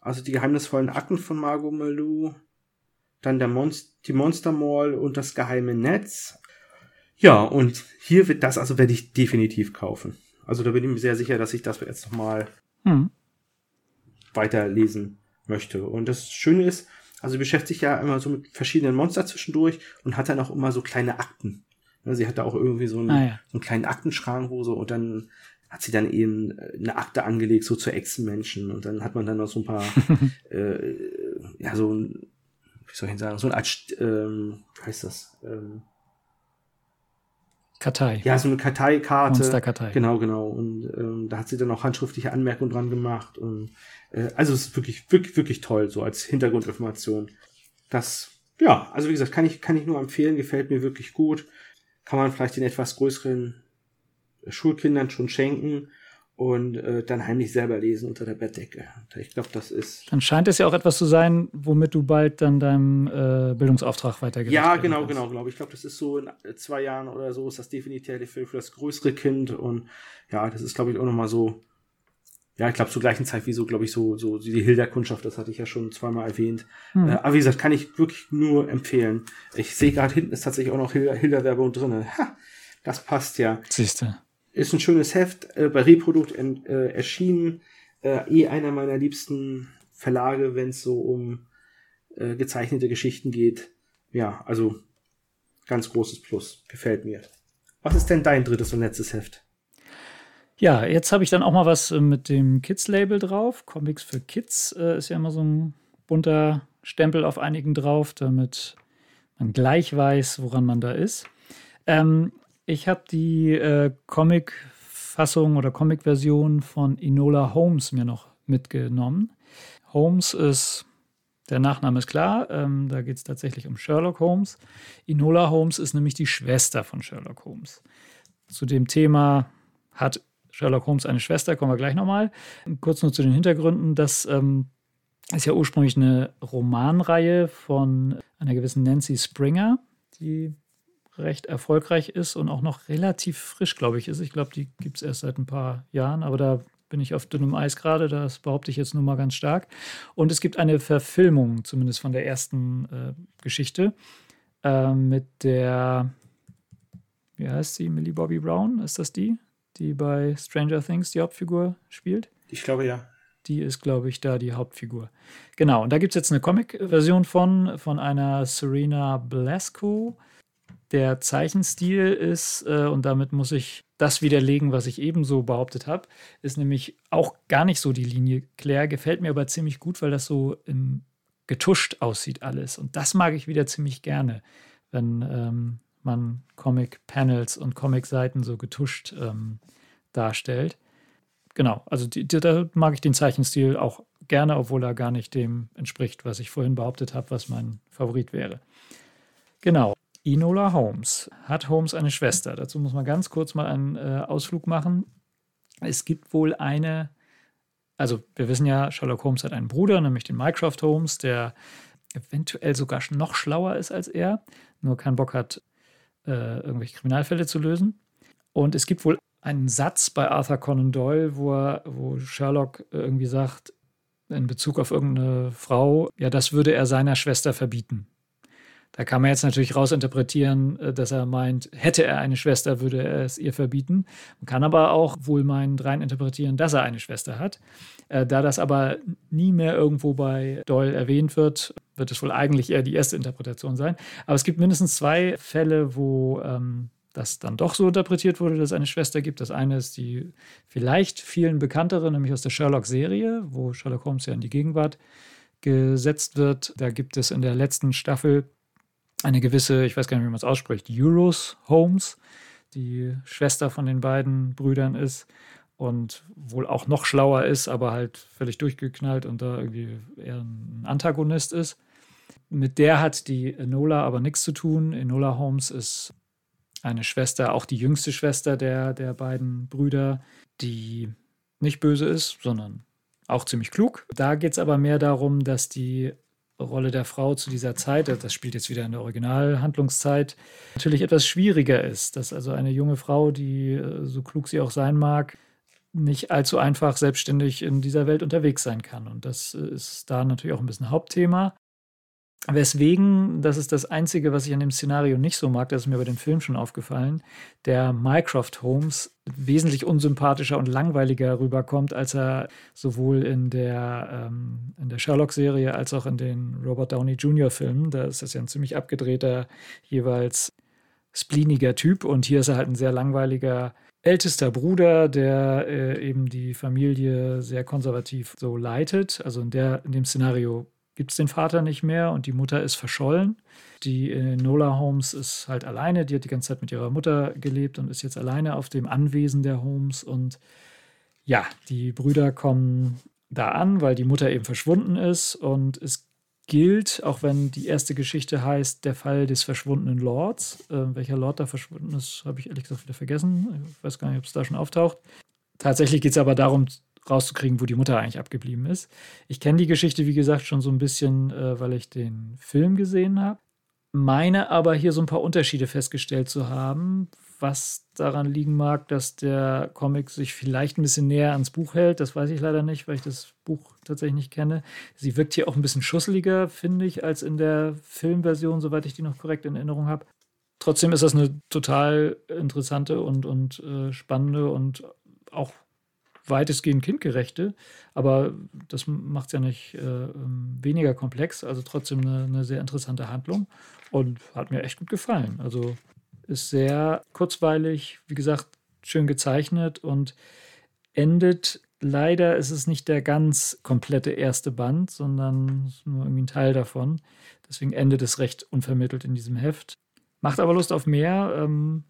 Also die geheimnisvollen Akten von Margot Malou, dann der Monst die Monster Mall und das geheime Netz. Ja, und hier wird das, also werde ich definitiv kaufen. Also da bin ich mir sehr sicher, dass ich das jetzt nochmal hm. weiterlesen möchte. Und das Schöne ist, also sie beschäftigt sich ja immer so mit verschiedenen Monster zwischendurch und hat dann auch immer so kleine Akten. Sie hat da auch irgendwie so einen, ah, ja. so einen kleinen Aktenschrank, wo so, und dann hat sie dann eben eine Akte angelegt, so zu Echsenmenschen. Und dann hat man dann noch so ein paar, [laughs] äh, ja, so ein, wie soll ich sagen, so eine Art, ähm, wie heißt das? Ähm, Kartei. Ja, so eine Karteikarte. Monsterkartei. Genau, genau. Und ähm, da hat sie dann auch handschriftliche Anmerkungen dran gemacht. Und, äh, also es ist wirklich, wirklich, wirklich toll, so als Hintergrundinformation. Das, ja, also wie gesagt, kann ich, kann ich nur empfehlen, gefällt mir wirklich gut. Kann man vielleicht den etwas größeren Schulkindern schon schenken und äh, dann heimlich selber lesen unter der Bettdecke. Ich glaube, das ist. Dann scheint es ja auch etwas zu sein, womit du bald dann deinem äh, Bildungsauftrag weitergehst. Ja, genau, kannst. genau, glaube ich. Ich glaube, das ist so in zwei Jahren oder so ist das definitiv für, für das größere Kind und ja, das ist, glaube ich, auch nochmal so. Ja, ich glaube, zur gleichen Zeit wie so, glaube ich, so, so die Hilda-Kundschaft, das hatte ich ja schon zweimal erwähnt. Hm. Äh, aber wie gesagt, kann ich wirklich nur empfehlen. Ich sehe gerade hinten ist tatsächlich auch noch Hilda-Werbung drin. Ha, das passt ja. Siehst du. Ist ein schönes Heft, äh, bei Reprodukt in, äh, erschienen. Äh, eh einer meiner liebsten Verlage, wenn es so um äh, gezeichnete Geschichten geht. Ja, also ganz großes Plus. Gefällt mir. Was ist denn dein drittes und letztes Heft? Ja, jetzt habe ich dann auch mal was äh, mit dem Kids-Label drauf. Comics für Kids äh, ist ja immer so ein bunter Stempel auf einigen drauf, damit man gleich weiß, woran man da ist. Ähm, ich habe die äh, Comic-Fassung oder Comic-Version von Enola Holmes mir noch mitgenommen. Holmes ist, der Nachname ist klar, ähm, da geht es tatsächlich um Sherlock Holmes. Enola Holmes ist nämlich die Schwester von Sherlock Holmes. Zu dem Thema hat Sherlock Holmes eine Schwester, kommen wir gleich nochmal. Kurz nur zu den Hintergründen. Das ähm, ist ja ursprünglich eine Romanreihe von einer gewissen Nancy Springer, die recht erfolgreich ist und auch noch relativ frisch, glaube ich, ist. Ich glaube, die gibt es erst seit ein paar Jahren, aber da bin ich auf dünnem Eis gerade, das behaupte ich jetzt nur mal ganz stark. Und es gibt eine Verfilmung, zumindest von der ersten äh, Geschichte, äh, mit der, wie heißt sie, Millie Bobby Brown, ist das die, die bei Stranger Things die Hauptfigur spielt? Ich glaube ja. Die ist, glaube ich, da die Hauptfigur. Genau, und da gibt es jetzt eine Comic-Version von, von einer Serena Blasco. Der Zeichenstil ist, äh, und damit muss ich das widerlegen, was ich ebenso behauptet habe, ist nämlich auch gar nicht so die Linie Claire, gefällt mir aber ziemlich gut, weil das so im, getuscht aussieht alles. Und das mag ich wieder ziemlich gerne, wenn ähm, man Comic-Panels und Comic-Seiten so getuscht ähm, darstellt. Genau, also die, die, da mag ich den Zeichenstil auch gerne, obwohl er gar nicht dem entspricht, was ich vorhin behauptet habe, was mein Favorit wäre. Genau. Enola Holmes. Hat Holmes eine Schwester? Dazu muss man ganz kurz mal einen äh, Ausflug machen. Es gibt wohl eine, also wir wissen ja, Sherlock Holmes hat einen Bruder, nämlich den Mycroft Holmes, der eventuell sogar noch schlauer ist als er, nur keinen Bock hat, äh, irgendwelche Kriminalfälle zu lösen. Und es gibt wohl einen Satz bei Arthur Conan Doyle, wo, er, wo Sherlock irgendwie sagt, in Bezug auf irgendeine Frau, ja, das würde er seiner Schwester verbieten. Da kann man jetzt natürlich rausinterpretieren, äh, dass er meint, hätte er eine Schwester, würde er es ihr verbieten. Man kann aber auch wohl meinen, rein interpretieren, dass er eine Schwester hat. Äh, da das aber nie mehr irgendwo bei Doyle erwähnt wird, wird es wohl eigentlich eher die erste Interpretation sein. Aber es gibt mindestens zwei Fälle, wo ähm, das dann doch so interpretiert wurde, dass es eine Schwester gibt. Das eine ist die vielleicht vielen bekanntere, nämlich aus der Sherlock-Serie, wo Sherlock Holmes ja in die Gegenwart gesetzt wird. Da gibt es in der letzten Staffel eine gewisse, ich weiß gar nicht, wie man es ausspricht, Euros Holmes, die Schwester von den beiden Brüdern ist und wohl auch noch schlauer ist, aber halt völlig durchgeknallt und da irgendwie eher ein Antagonist ist. Mit der hat die Enola aber nichts zu tun. Enola Holmes ist eine Schwester, auch die jüngste Schwester der, der beiden Brüder, die nicht böse ist, sondern auch ziemlich klug. Da geht es aber mehr darum, dass die Rolle der Frau zu dieser Zeit, das spielt jetzt wieder in der Originalhandlungszeit, natürlich etwas schwieriger ist. Dass also eine junge Frau, die äh, so klug sie auch sein mag, nicht allzu einfach selbstständig in dieser Welt unterwegs sein kann. Und das äh, ist da natürlich auch ein bisschen Hauptthema. Weswegen, das ist das Einzige, was ich an dem Szenario nicht so mag, das ist mir bei dem Film schon aufgefallen, der Mycroft Holmes wesentlich unsympathischer und langweiliger rüberkommt, als er sowohl in der, ähm, der Sherlock-Serie als auch in den Robert Downey Jr.-Filmen, da ist das ja ein ziemlich abgedrehter, jeweils spleeniger Typ und hier ist er halt ein sehr langweiliger ältester Bruder, der äh, eben die Familie sehr konservativ so leitet. Also in, der, in dem Szenario gibt es den Vater nicht mehr und die Mutter ist verschollen. Die äh, Nola Holmes ist halt alleine, die hat die ganze Zeit mit ihrer Mutter gelebt und ist jetzt alleine auf dem Anwesen der Holmes. Und ja, die Brüder kommen da an, weil die Mutter eben verschwunden ist. Und es gilt, auch wenn die erste Geschichte heißt, der Fall des verschwundenen Lords. Äh, welcher Lord da verschwunden ist, habe ich ehrlich gesagt wieder vergessen. Ich weiß gar nicht, ob es da schon auftaucht. Tatsächlich geht es aber darum, rauszukriegen, wo die Mutter eigentlich abgeblieben ist. Ich kenne die Geschichte, wie gesagt, schon so ein bisschen, äh, weil ich den Film gesehen habe. Meine aber hier so ein paar Unterschiede festgestellt zu haben, was daran liegen mag, dass der Comic sich vielleicht ein bisschen näher ans Buch hält. Das weiß ich leider nicht, weil ich das Buch tatsächlich nicht kenne. Sie wirkt hier auch ein bisschen schusseliger, finde ich, als in der Filmversion, soweit ich die noch korrekt in Erinnerung habe. Trotzdem ist das eine total interessante und, und äh, spannende und auch weitestgehend kindgerechte, aber das macht es ja nicht äh, ähm, weniger komplex, also trotzdem eine, eine, sehr interessante Handlung und hat mir echt gut gefallen. Also ist sehr kurzweilig, wie gesagt, schön gezeichnet und endet leider ist es nicht der ganz komplette erste Band, sondern nur irgendwie ein Teil davon. Deswegen endet es recht unvermittelt in diesem Heft. Macht aber Lust auf mehr. Ähm,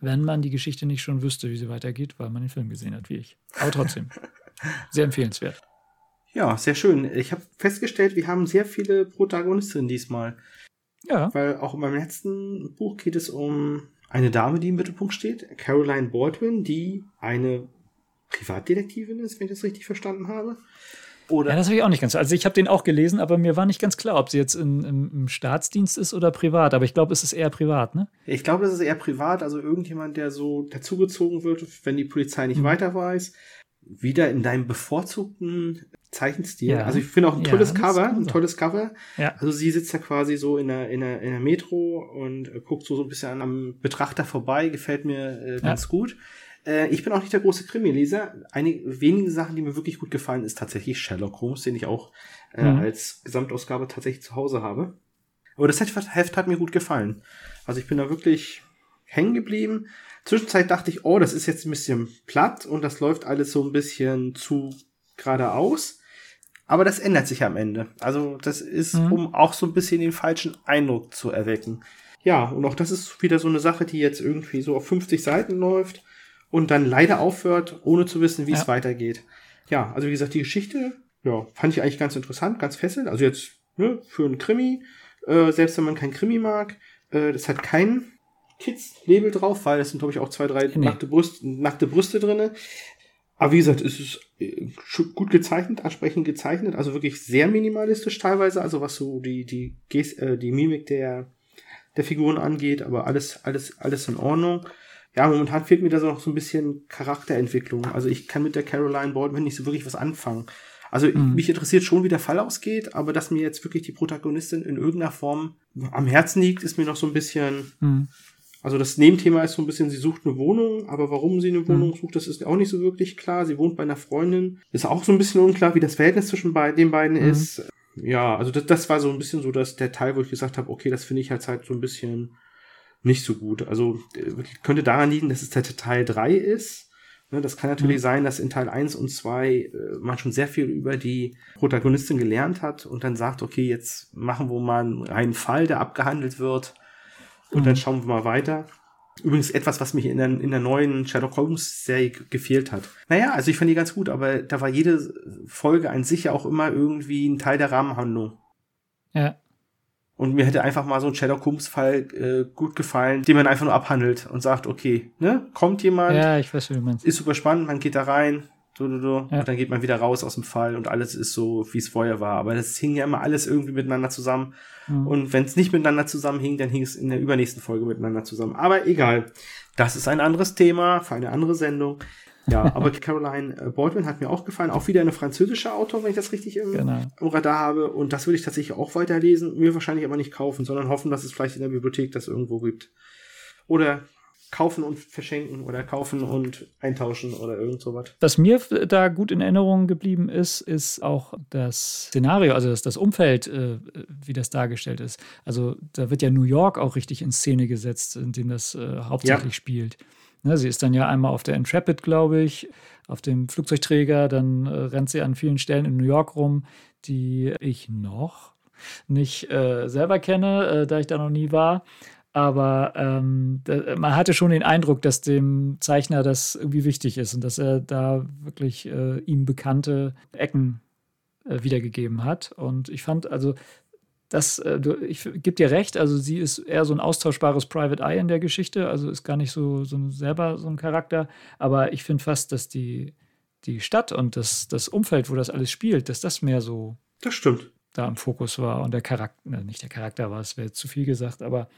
wenn man die Geschichte nicht schon wüsste, wie sie weitergeht, weil man den Film gesehen hat, wie ich. Aber trotzdem, sehr empfehlenswert. Ja, sehr schön. Ich habe festgestellt, wir haben sehr viele Protagonistinnen diesmal. Ja. Weil auch in meinem letzten Buch geht es um eine Dame, die im Mittelpunkt steht, Caroline Baldwin, die eine Privatdetektivin ist, wenn ich das richtig verstanden habe. Oder ja, das habe ich auch nicht ganz. Also ich habe den auch gelesen, aber mir war nicht ganz klar, ob sie jetzt in, im, im, Staatsdienst ist oder privat. Aber ich glaube, es ist eher privat, ne? Ich glaube, es ist eher privat. Also irgendjemand, der so dazugezogen wird, wenn die Polizei nicht mhm. weiter weiß. Wieder in deinem bevorzugten Zeichenstil. Ja. Also ich finde auch ein tolles ja, Cover, ein tolles Cover. Ja. Also sie sitzt ja quasi so in der, in der, in der Metro und guckt so, so ein bisschen am Betrachter vorbei, gefällt mir äh, ganz gut. Äh, ich bin auch nicht der große Krimi-Leser. Einige wenige Sachen, die mir wirklich gut gefallen, ist tatsächlich Sherlock Holmes, den ich auch äh, mhm. als Gesamtausgabe tatsächlich zu Hause habe. Aber das Heft hat mir gut gefallen. Also ich bin da wirklich hängen geblieben. Zwischenzeit dachte ich, oh, das ist jetzt ein bisschen platt und das läuft alles so ein bisschen zu geradeaus. Aber das ändert sich am Ende. Also das ist, mhm. um auch so ein bisschen den falschen Eindruck zu erwecken. Ja, und auch das ist wieder so eine Sache, die jetzt irgendwie so auf 50 Seiten läuft und dann leider aufhört, ohne zu wissen, wie ja. es weitergeht. Ja, also wie gesagt, die Geschichte, ja, fand ich eigentlich ganz interessant, ganz fesselnd. Also jetzt ne, für einen Krimi, äh, selbst wenn man kein Krimi mag, äh, das hat kein Kids-Label drauf, weil es sind, glaube ich, auch zwei, drei nee. nackte, Brüste, nackte Brüste drinne. Aber wie gesagt, es ist äh, gut gezeichnet, ansprechend gezeichnet, also wirklich sehr minimalistisch teilweise, also was so die, die, äh, die Mimik der, der Figuren angeht, aber alles, alles, alles in Ordnung ja, momentan fehlt mir da so noch so ein bisschen Charakterentwicklung. Also ich kann mit der Caroline Baldwin nicht so wirklich was anfangen. Also mhm. mich interessiert schon, wie der Fall ausgeht, aber dass mir jetzt wirklich die Protagonistin in irgendeiner Form am Herzen liegt, ist mir noch so ein bisschen. Mhm. Also das Nebenthema ist so ein bisschen, sie sucht eine Wohnung, aber warum sie eine Wohnung mhm. sucht, das ist auch nicht so wirklich klar. Sie wohnt bei einer Freundin. Ist auch so ein bisschen unklar, wie das Verhältnis zwischen den beiden mhm. ist. Ja, also das, das war so ein bisschen so dass der Teil, wo ich gesagt habe, okay, das finde ich halt halt so ein bisschen nicht so gut. Also äh, könnte daran liegen, dass es der Teil 3 ist. Ne, das kann natürlich mhm. sein, dass in Teil 1 und 2 äh, man schon sehr viel über die Protagonistin gelernt hat und dann sagt, okay, jetzt machen wir mal einen Fall, der abgehandelt wird und mhm. dann schauen wir mal weiter. Übrigens etwas, was mich in der, in der neuen Sherlock Holmes Serie gefehlt hat. Naja, also ich fand die ganz gut, aber da war jede Folge an sich ja auch immer irgendwie ein Teil der Rahmenhandlung. Ja. Und mir hätte einfach mal so ein Sherlock Holmes-Fall äh, gut gefallen, den man einfach nur abhandelt und sagt, okay, ne, kommt jemand, ja, ich weiß, wie du meinst. ist super spannend, man geht da rein, so, so, so, ja. und dann geht man wieder raus aus dem Fall und alles ist so, wie es vorher war. Aber das hing ja immer alles irgendwie miteinander zusammen. Mhm. Und wenn es nicht miteinander zusammenhing, dann hing es in der übernächsten Folge miteinander zusammen. Aber egal. Das ist ein anderes Thema für eine andere Sendung. Ja, [laughs] aber Caroline äh, Baldwin hat mir auch gefallen. Auch wieder eine französische Autor, wenn ich das richtig im, genau. im Radar habe. Und das würde ich tatsächlich auch weiterlesen. Mir wahrscheinlich aber nicht kaufen, sondern hoffen, dass es vielleicht in der Bibliothek das irgendwo gibt. Oder kaufen und verschenken oder kaufen und eintauschen oder irgend sowas. Was mir da gut in Erinnerung geblieben ist, ist auch das Szenario, also das, das Umfeld, äh, wie das dargestellt ist. Also da wird ja New York auch richtig in Szene gesetzt, in dem das äh, hauptsächlich ja. spielt. Ne, sie ist dann ja einmal auf der Intrepid, glaube ich, auf dem Flugzeugträger, dann äh, rennt sie an vielen Stellen in New York rum, die ich noch nicht äh, selber kenne, äh, da ich da noch nie war. Aber ähm, da, man hatte schon den Eindruck, dass dem Zeichner das irgendwie wichtig ist und dass er da wirklich äh, ihm bekannte Ecken äh, wiedergegeben hat. Und ich fand, also das, äh, ich gebe dir recht, also sie ist eher so ein austauschbares Private Eye in der Geschichte, also ist gar nicht so, so selber so ein Charakter, aber ich finde fast, dass die, die Stadt und das, das Umfeld, wo das alles spielt, dass das mehr so das stimmt. da im Fokus war und der Charakter, ne, nicht der Charakter war, es wäre zu viel gesagt, aber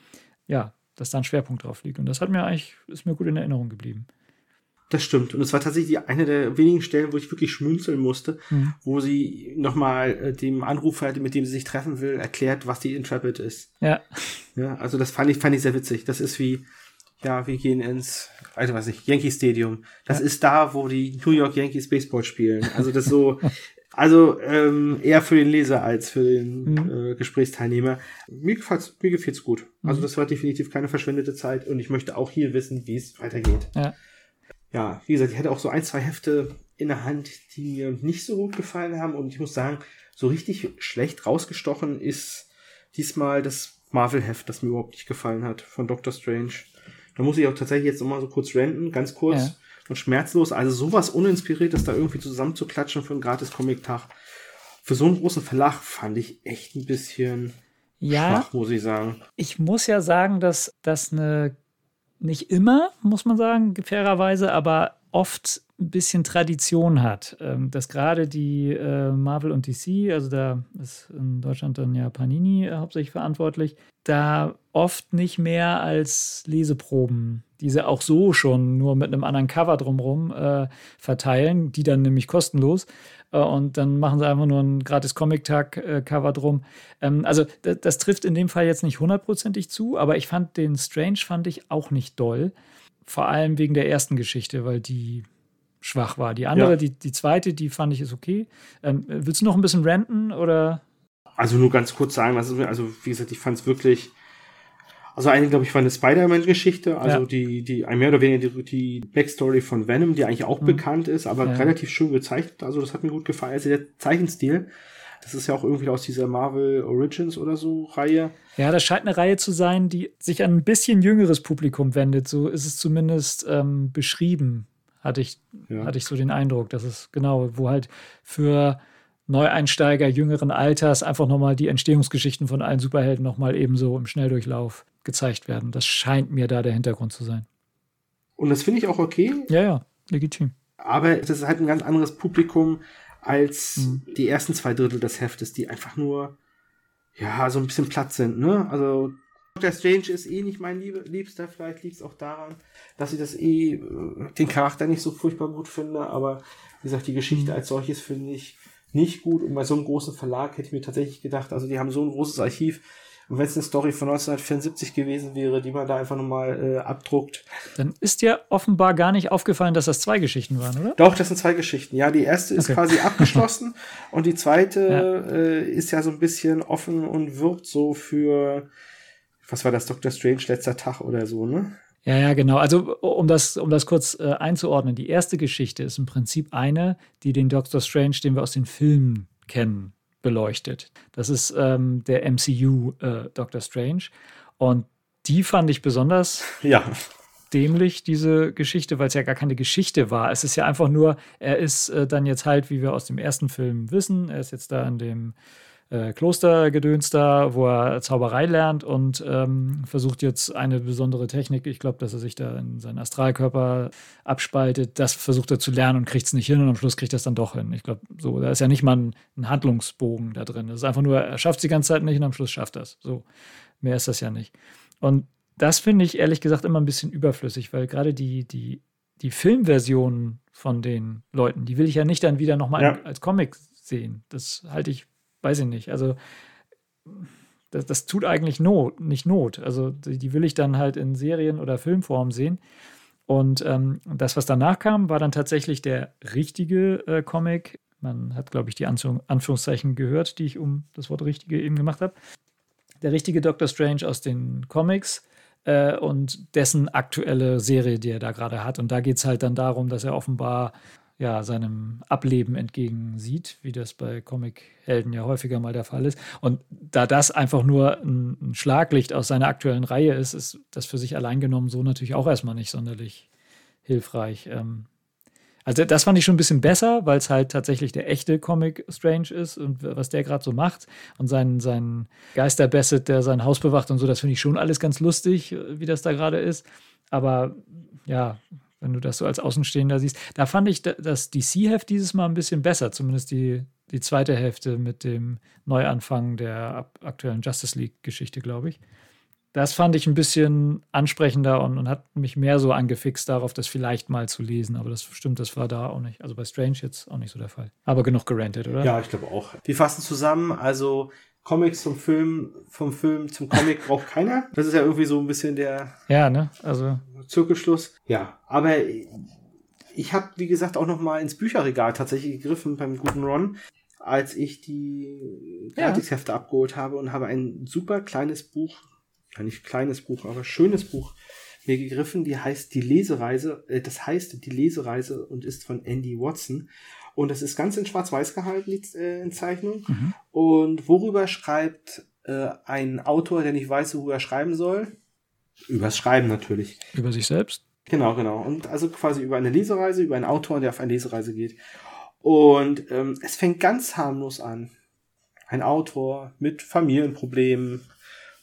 ja, dass da ein Schwerpunkt drauf liegt und das hat mir eigentlich, ist mir gut in Erinnerung geblieben. Das stimmt. Und es war tatsächlich eine der wenigen Stellen, wo ich wirklich schmunzeln musste, mhm. wo sie nochmal äh, dem Anrufer, mit dem sie sich treffen will, erklärt, was die Intrepid ist. Ja. Ja, also das fand ich, fand ich sehr witzig. Das ist wie, ja, wir gehen ins, also weiß ich, Yankee Stadium. Das ja. ist da, wo die New York Yankees Baseball spielen. Also das so, [laughs] also ähm, eher für den Leser als für den mhm. äh, Gesprächsteilnehmer. Mir gefällt's, mir gefällt's gut. Also mhm. das war definitiv keine verschwendete Zeit und ich möchte auch hier wissen, wie es weitergeht. Ja ja, wie gesagt, ich hatte auch so ein, zwei Hefte in der Hand, die mir nicht so gut gefallen haben. Und ich muss sagen, so richtig schlecht rausgestochen ist diesmal das Marvel-Heft, das mir überhaupt nicht gefallen hat, von Doctor Strange. Da muss ich auch tatsächlich jetzt nochmal so kurz renten, ganz kurz ja. und schmerzlos. Also sowas uninspiriertes da irgendwie zusammenzuklatschen für einen gratis Comic-Tag. Für so einen großen Verlag fand ich echt ein bisschen ja, schwach, muss ich sagen. Ich muss ja sagen, dass das eine nicht immer, muss man sagen, fairerweise, aber oft ein bisschen Tradition hat, ähm, dass gerade die äh, Marvel und DC, also da ist in Deutschland dann ja Panini äh, hauptsächlich verantwortlich, da oft nicht mehr als Leseproben, diese auch so schon nur mit einem anderen Cover drumherum äh, verteilen, die dann nämlich kostenlos. Und dann machen sie einfach nur ein gratis Comic-Tag-Cover drum. Ähm, also das, das, trifft in dem Fall jetzt nicht hundertprozentig zu, aber ich fand den Strange fand ich auch nicht doll. Vor allem wegen der ersten Geschichte, weil die schwach war. Die andere, ja. die, die zweite, die fand ich ist okay. Ähm, willst du noch ein bisschen ranten oder? Also nur ganz kurz sagen, was ist also wie gesagt, ich fand es wirklich. Also eigentlich, glaube ich, war eine Spider-Man-Geschichte, also ja. die, die mehr oder weniger die, die Backstory von Venom, die eigentlich auch mhm. bekannt ist, aber ja. relativ schön gezeichnet. Also das hat mir gut gefallen. Also der Zeichenstil, das ist ja auch irgendwie aus dieser Marvel Origins oder so Reihe. Ja, das scheint eine Reihe zu sein, die sich an ein bisschen jüngeres Publikum wendet. So ist es zumindest ähm, beschrieben hatte ich, ja. hatte ich so den Eindruck, dass es genau, wo halt für Neueinsteiger jüngeren Alters einfach nochmal die Entstehungsgeschichten von allen Superhelden nochmal ebenso im Schnelldurchlauf gezeigt werden. Das scheint mir da der Hintergrund zu sein. Und das finde ich auch okay. Ja, ja, legitim. Aber es ist halt ein ganz anderes Publikum als mhm. die ersten zwei Drittel des Heftes, die einfach nur, ja, so ein bisschen platt sind, ne? Also Dr. Strange ist eh nicht mein Liebster, vielleicht liegt es auch daran, dass ich das eh, äh, den Charakter nicht so furchtbar gut finde, aber wie gesagt, die Geschichte als solches finde ich nicht gut und bei so einem großen Verlag hätte ich mir tatsächlich gedacht, also die haben so ein großes Archiv, und wenn es eine Story von 1974 gewesen wäre, die man da einfach nochmal äh, abdruckt. Dann ist dir offenbar gar nicht aufgefallen, dass das zwei Geschichten waren, oder? Doch, das sind zwei Geschichten. Ja, die erste ist okay. quasi abgeschlossen [laughs] und die zweite ja. Äh, ist ja so ein bisschen offen und wirkt so für was war das, Dr. Strange letzter Tag oder so, ne? Ja, ja, genau. Also um das, um das kurz äh, einzuordnen, die erste Geschichte ist im Prinzip eine, die den Dr. Strange, den wir aus den Filmen kennen, beleuchtet. Das ist ähm, der MCU äh, Doctor Strange. Und die fand ich besonders [laughs] ja. dämlich, diese Geschichte, weil es ja gar keine Geschichte war. Es ist ja einfach nur, er ist äh, dann jetzt halt, wie wir aus dem ersten Film wissen, er ist jetzt da in dem äh, Klostergedöns da, wo er Zauberei lernt und ähm, versucht jetzt eine besondere Technik. Ich glaube, dass er sich da in seinen Astralkörper abspaltet. Das versucht er zu lernen und kriegt es nicht hin und am Schluss kriegt er es dann doch hin. Ich glaube, so, da ist ja nicht mal ein, ein Handlungsbogen da drin. Das ist einfach nur, er schafft es die ganze Zeit nicht und am Schluss schafft er es. So, mehr ist das ja nicht. Und das finde ich ehrlich gesagt immer ein bisschen überflüssig, weil gerade die, die, die Filmversionen von den Leuten, die will ich ja nicht dann wieder nochmal ja. als Comic sehen. Das halte ich weiß ich nicht. Also das, das tut eigentlich Not, nicht Not. Also die, die, will ich dann halt in Serien- oder Filmform sehen. Und ähm, das, was danach kam, war dann tatsächlich der richtige äh, Comic. Man hat, glaube ich, die Anführungszeichen gehört, die ich um das Wort richtige eben gemacht habe. Der richtige Doctor Strange aus den Comics äh, und dessen aktuelle Serie, die er da gerade hat. Und da geht es halt dann darum, dass er offenbar ja, seinem Ableben entgegensieht, wie das bei Comic-Helden ja häufiger mal der Fall ist. Und da das einfach nur ein, ein, Schlaglicht aus seiner aktuellen Reihe ist, ist das für sich allein genommen so natürlich auch erstmal nicht sonderlich hilfreich. Ähm, also das fand ich schon ein bisschen besser, weil es halt tatsächlich der echte Comic Strange ist und was der gerade so macht und sein, sein Geister Bassett, der sein Haus bewacht und so, das finde ich schon alles ganz lustig, wie das da gerade ist. Aber ja, wenn du das so als Außenstehender siehst. Da fand ich das DC-Heft dieses Mal ein bisschen besser, zumindest die, die zweite Hälfte mit dem Neuanfang der aktuellen Justice League-Geschichte, glaube ich. Das fand ich ein bisschen ansprechender und, und, hat mich mehr so angefixt darauf, das vielleicht mal zu lesen. Aber das stimmt, das war da auch nicht. Also bei Strange jetzt auch nicht so der Fall. Aber genug gerantet, oder? Ja, ich glaube auch. Wir fassen zusammen. Also Comics zum Film, vom Film zum Comic [laughs] braucht keiner. Das ist ja irgendwie so ein bisschen der ja, ne? also Zirkelschluss. Ja, aber ich habe, wie gesagt, auch noch mal ins Bücherregal tatsächlich gegriffen beim guten Ron, als ich die Gratishefte ja. abgeholt habe und habe ein super kleines Buch, ja nicht kleines Buch, aber schönes Buch mir gegriffen, die heißt Die Lesereise, äh, das heißt Die Lesereise und ist von Andy Watson. Und das ist ganz in Schwarz-Weiß gehalten, die äh, in Zeichnung. Mhm. Und worüber schreibt äh, ein Autor, der nicht weiß, worüber er schreiben soll? Übers Schreiben natürlich. Über sich selbst? Genau, genau. Und also quasi über eine Lesereise, über einen Autor, der auf eine Lesereise geht. Und ähm, es fängt ganz harmlos an. Ein Autor mit Familienproblemen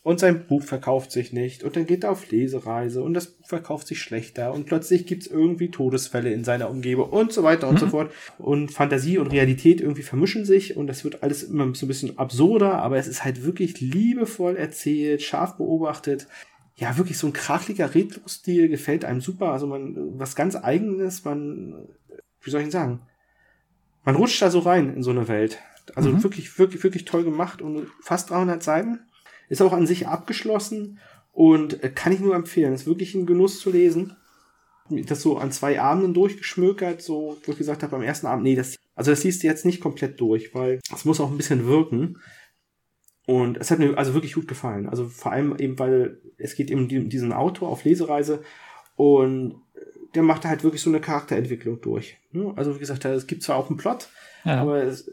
und sein Buch verkauft sich nicht und dann geht er auf Lesereise und das Buch verkauft sich schlechter und plötzlich gibt's irgendwie Todesfälle in seiner Umgebung und so weiter und mhm. so fort und Fantasie und Realität irgendwie vermischen sich und das wird alles immer so ein bisschen absurder, aber es ist halt wirklich liebevoll erzählt, scharf beobachtet. Ja, wirklich so ein krachliger Retro-Stil gefällt einem super, also man was ganz eigenes, man wie soll ich denn sagen? Man rutscht da so rein in so eine Welt. Also mhm. wirklich, wirklich, wirklich toll gemacht und fast 300 Seiten. Ist auch an sich abgeschlossen und äh, kann ich nur empfehlen. Ist wirklich ein Genuss zu lesen. Das so an zwei Abenden durchgeschmökert, so, wo ich gesagt habe, am ersten Abend, nee, das, also das liest du jetzt nicht komplett durch, weil es muss auch ein bisschen wirken. Und es hat mir also wirklich gut gefallen. Also vor allem eben, weil es geht eben um diesen Autor auf Lesereise und der macht halt wirklich so eine Charakterentwicklung durch. Ne? Also wie gesagt, es gibt zwar auch einen Plot, ja. aber es,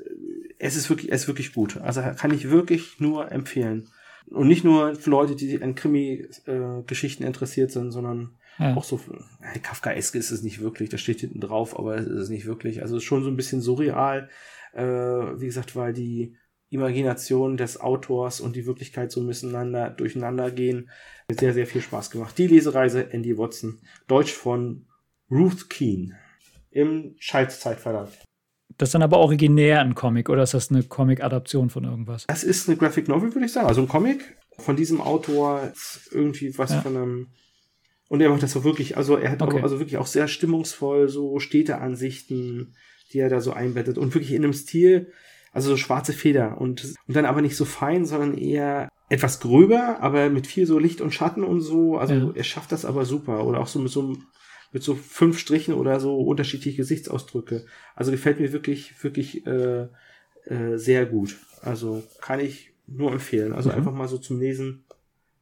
es, ist wirklich, es ist wirklich gut. Also kann ich wirklich nur empfehlen. Und nicht nur für Leute, die an Krimi-Geschichten interessiert sind, sondern ja. auch so, äh, Kafkaesk ist es nicht wirklich, das steht hinten drauf, aber es ist nicht wirklich. Also es ist schon so ein bisschen surreal, äh, wie gesagt, weil die Imagination des Autors und die Wirklichkeit so miteinander durcheinander gehen. Sehr, sehr viel Spaß gemacht. Die Lesereise Andy Watson, Deutsch von Ruth Keen im Scheitzeit-Verlag. Das ist dann aber originär ein Comic oder ist das eine Comic-Adaption von irgendwas? Das ist eine Graphic Novel, würde ich sagen. Also ein Comic von diesem Autor, irgendwie was ja. von einem. Und er macht das so wirklich, also er hat okay. auch, also wirklich auch sehr stimmungsvoll so Städteansichten, die er da so einbettet und wirklich in einem Stil, also so schwarze Feder und, und dann aber nicht so fein, sondern eher etwas gröber, aber mit viel so Licht und Schatten und so. Also ja. er schafft das aber super. Oder auch so mit so einem mit so fünf Strichen oder so unterschiedliche Gesichtsausdrücke. Also gefällt mir wirklich, wirklich äh, äh, sehr gut. Also kann ich nur empfehlen. Also mhm. einfach mal so zum Lesen.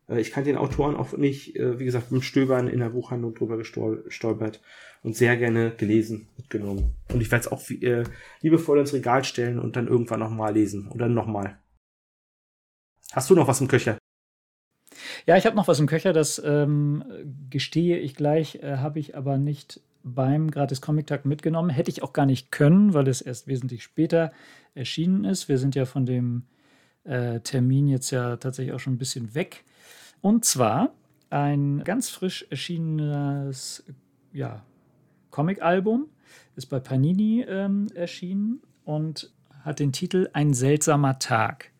Äh, ich kann den Autoren auch nicht, äh, wie gesagt, beim Stöbern in der Buchhandlung drüber gestolpert und sehr gerne gelesen, mitgenommen. Und ich werde es auch äh, liebevoll ins Regal stellen und dann irgendwann nochmal lesen. Oder nochmal. Hast du noch was im Köcher? Ja, ich habe noch was im Köcher, das ähm, gestehe ich gleich, äh, habe ich aber nicht beim Gratis Comic Tag mitgenommen. Hätte ich auch gar nicht können, weil es erst wesentlich später erschienen ist. Wir sind ja von dem äh, Termin jetzt ja tatsächlich auch schon ein bisschen weg. Und zwar ein ganz frisch erschienenes ja, Comic-Album, ist bei Panini ähm, erschienen und hat den Titel Ein seltsamer Tag.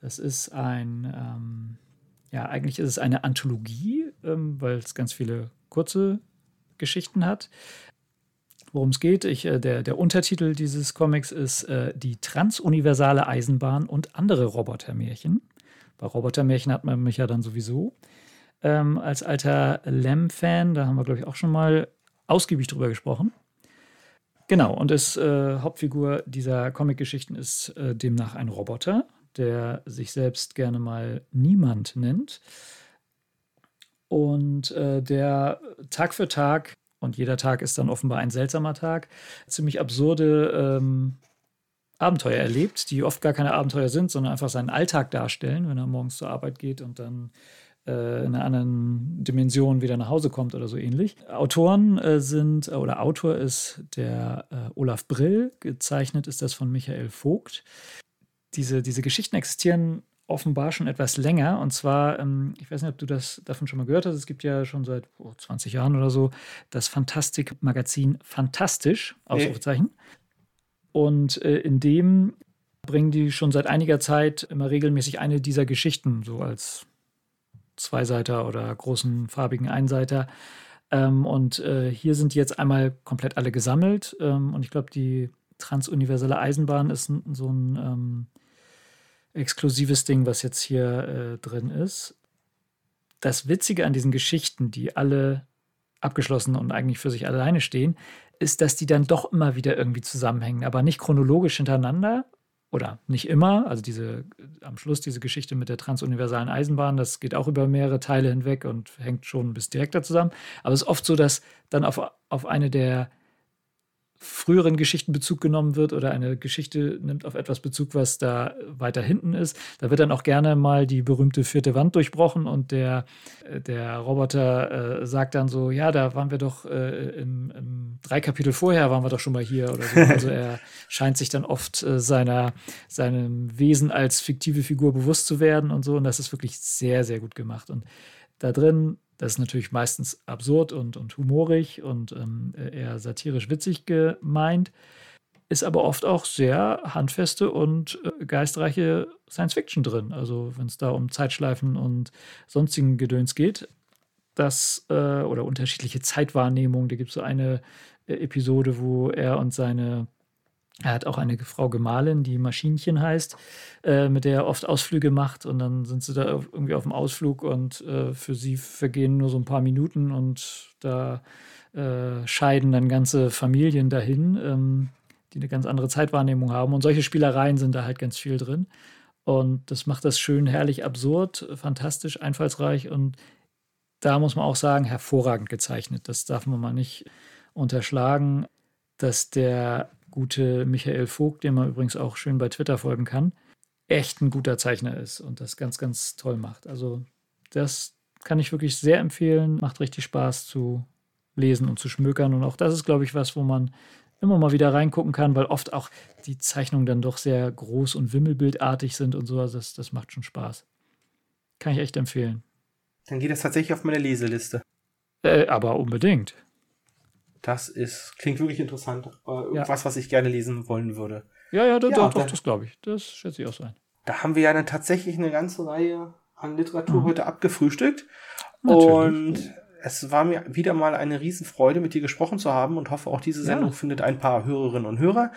Das ist ein ähm, ja, eigentlich ist es eine Anthologie, ähm, weil es ganz viele kurze Geschichten hat. Worum es geht, ich, äh, der, der Untertitel dieses Comics ist äh, Die transuniversale Eisenbahn und andere Robotermärchen. Bei Robotermärchen hat man mich ja dann sowieso. Ähm, als alter Lem-Fan, da haben wir, glaube ich, auch schon mal ausgiebig drüber gesprochen. Genau, und das äh, Hauptfigur dieser Comic-Geschichten ist äh, demnach ein Roboter, der sich selbst gerne mal niemand nennt und äh, der Tag für Tag, und jeder Tag ist dann offenbar ein seltsamer Tag, ziemlich absurde ähm, Abenteuer erlebt, die oft gar keine Abenteuer sind, sondern einfach seinen Alltag darstellen, wenn er morgens zur Arbeit geht und dann äh, in einer anderen Dimension wieder nach Hause kommt oder so ähnlich. Autoren äh, sind, oder Autor ist der äh, Olaf Brill, gezeichnet ist das von Michael Vogt diese, diese Geschichten existieren offenbar schon etwas länger. Und zwar, ähm, ich weiß nicht, ob du das davon schon mal gehört hast, es gibt ja schon seit oh, 20 Jahren oder so das Fantastik-Magazin Fantastisch, Ausrufezeichen. Und äh, in dem bringen die schon seit einiger Zeit immer regelmäßig eine dieser Geschichten, so als Zweiseiter oder großen farbigen Einseiter. Ähm, und äh, hier sind die jetzt einmal komplett alle gesammelt. Ähm, und ich glaube, die transuniverselle Eisenbahn ist so ein ähm, exklusives Ding, was jetzt hier äh, drin ist. Das Witzige an diesen Geschichten, die alle abgeschlossen und eigentlich für sich alleine stehen, ist, dass die dann doch immer wieder irgendwie zusammenhängen, aber nicht chronologisch hintereinander oder nicht immer. Also diese am Schluss diese Geschichte mit der transuniversalen Eisenbahn, das geht auch über mehrere Teile hinweg und hängt schon bis direkter zusammen. Aber es ist oft so, dass dann auf, auf eine der früheren Geschichten Bezug genommen wird oder eine Geschichte nimmt auf etwas Bezug, was da weiter hinten ist. Da wird dann auch gerne mal die berühmte vierte Wand durchbrochen und der, der Roboter äh, sagt dann so, ja, da waren wir doch äh, im, im drei Kapitel vorher waren wir doch schon mal hier oder so. Also er [laughs] scheint sich dann oft äh, seiner, seinem Wesen als fiktive Figur bewusst zu werden und so. Und das ist wirklich sehr, sehr gut gemacht. Und da drin, das ist natürlich meistens absurd und, und humorig und ähm, eher satirisch witzig gemeint, ist aber oft auch sehr handfeste und äh, geistreiche Science Fiction drin. Also wenn es da um Zeitschleifen und sonstigen Gedöns geht, das äh, oder unterschiedliche Zeitwahrnehmungen. Da gibt es so eine äh, Episode, wo er und seine er hat auch eine Frau Gemahlin, die Maschinchen heißt, äh, mit der er oft Ausflüge macht. Und dann sind sie da irgendwie auf dem Ausflug und äh, für sie vergehen nur so ein paar Minuten und da äh, scheiden dann ganze Familien dahin, ähm, die eine ganz andere Zeitwahrnehmung haben. Und solche Spielereien sind da halt ganz viel drin. Und das macht das schön, herrlich, absurd, fantastisch, einfallsreich und da muss man auch sagen, hervorragend gezeichnet. Das darf man mal nicht unterschlagen, dass der gute Michael Vogt, den man übrigens auch schön bei Twitter folgen kann, echt ein guter Zeichner ist und das ganz, ganz toll macht. Also das kann ich wirklich sehr empfehlen. Macht richtig Spaß zu lesen und zu schmökern. Und auch das ist, glaube ich, was, wo man immer mal wieder reingucken kann, weil oft auch die Zeichnungen dann doch sehr groß und wimmelbildartig sind und so. Also das, das macht schon Spaß. Kann ich echt empfehlen. Dann geht das tatsächlich auf meine Leseliste. Äh, aber unbedingt. Das ist, klingt wirklich interessant. Äh, irgendwas, ja. was ich gerne lesen wollen würde. Ja, ja, doch, ja, doch, doch das glaube ich. Das schätze ich auch sein. Da haben wir ja dann tatsächlich eine ganze Reihe an Literatur mhm. heute abgefrühstückt. Natürlich. Und es war mir wieder mal eine Riesenfreude, mit dir gesprochen zu haben und hoffe, auch diese Sendung ja. findet ein paar Hörerinnen und Hörer.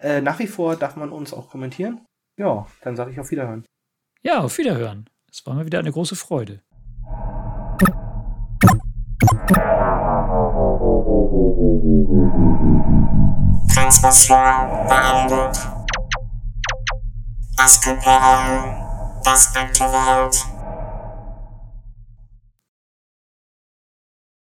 Äh, nach wie vor darf man uns auch kommentieren. Ja, dann sage ich auf Wiederhören. Ja, auf Wiederhören. Es war mir wieder eine große Freude. Transmission beendet. Das Imperium, das Welt.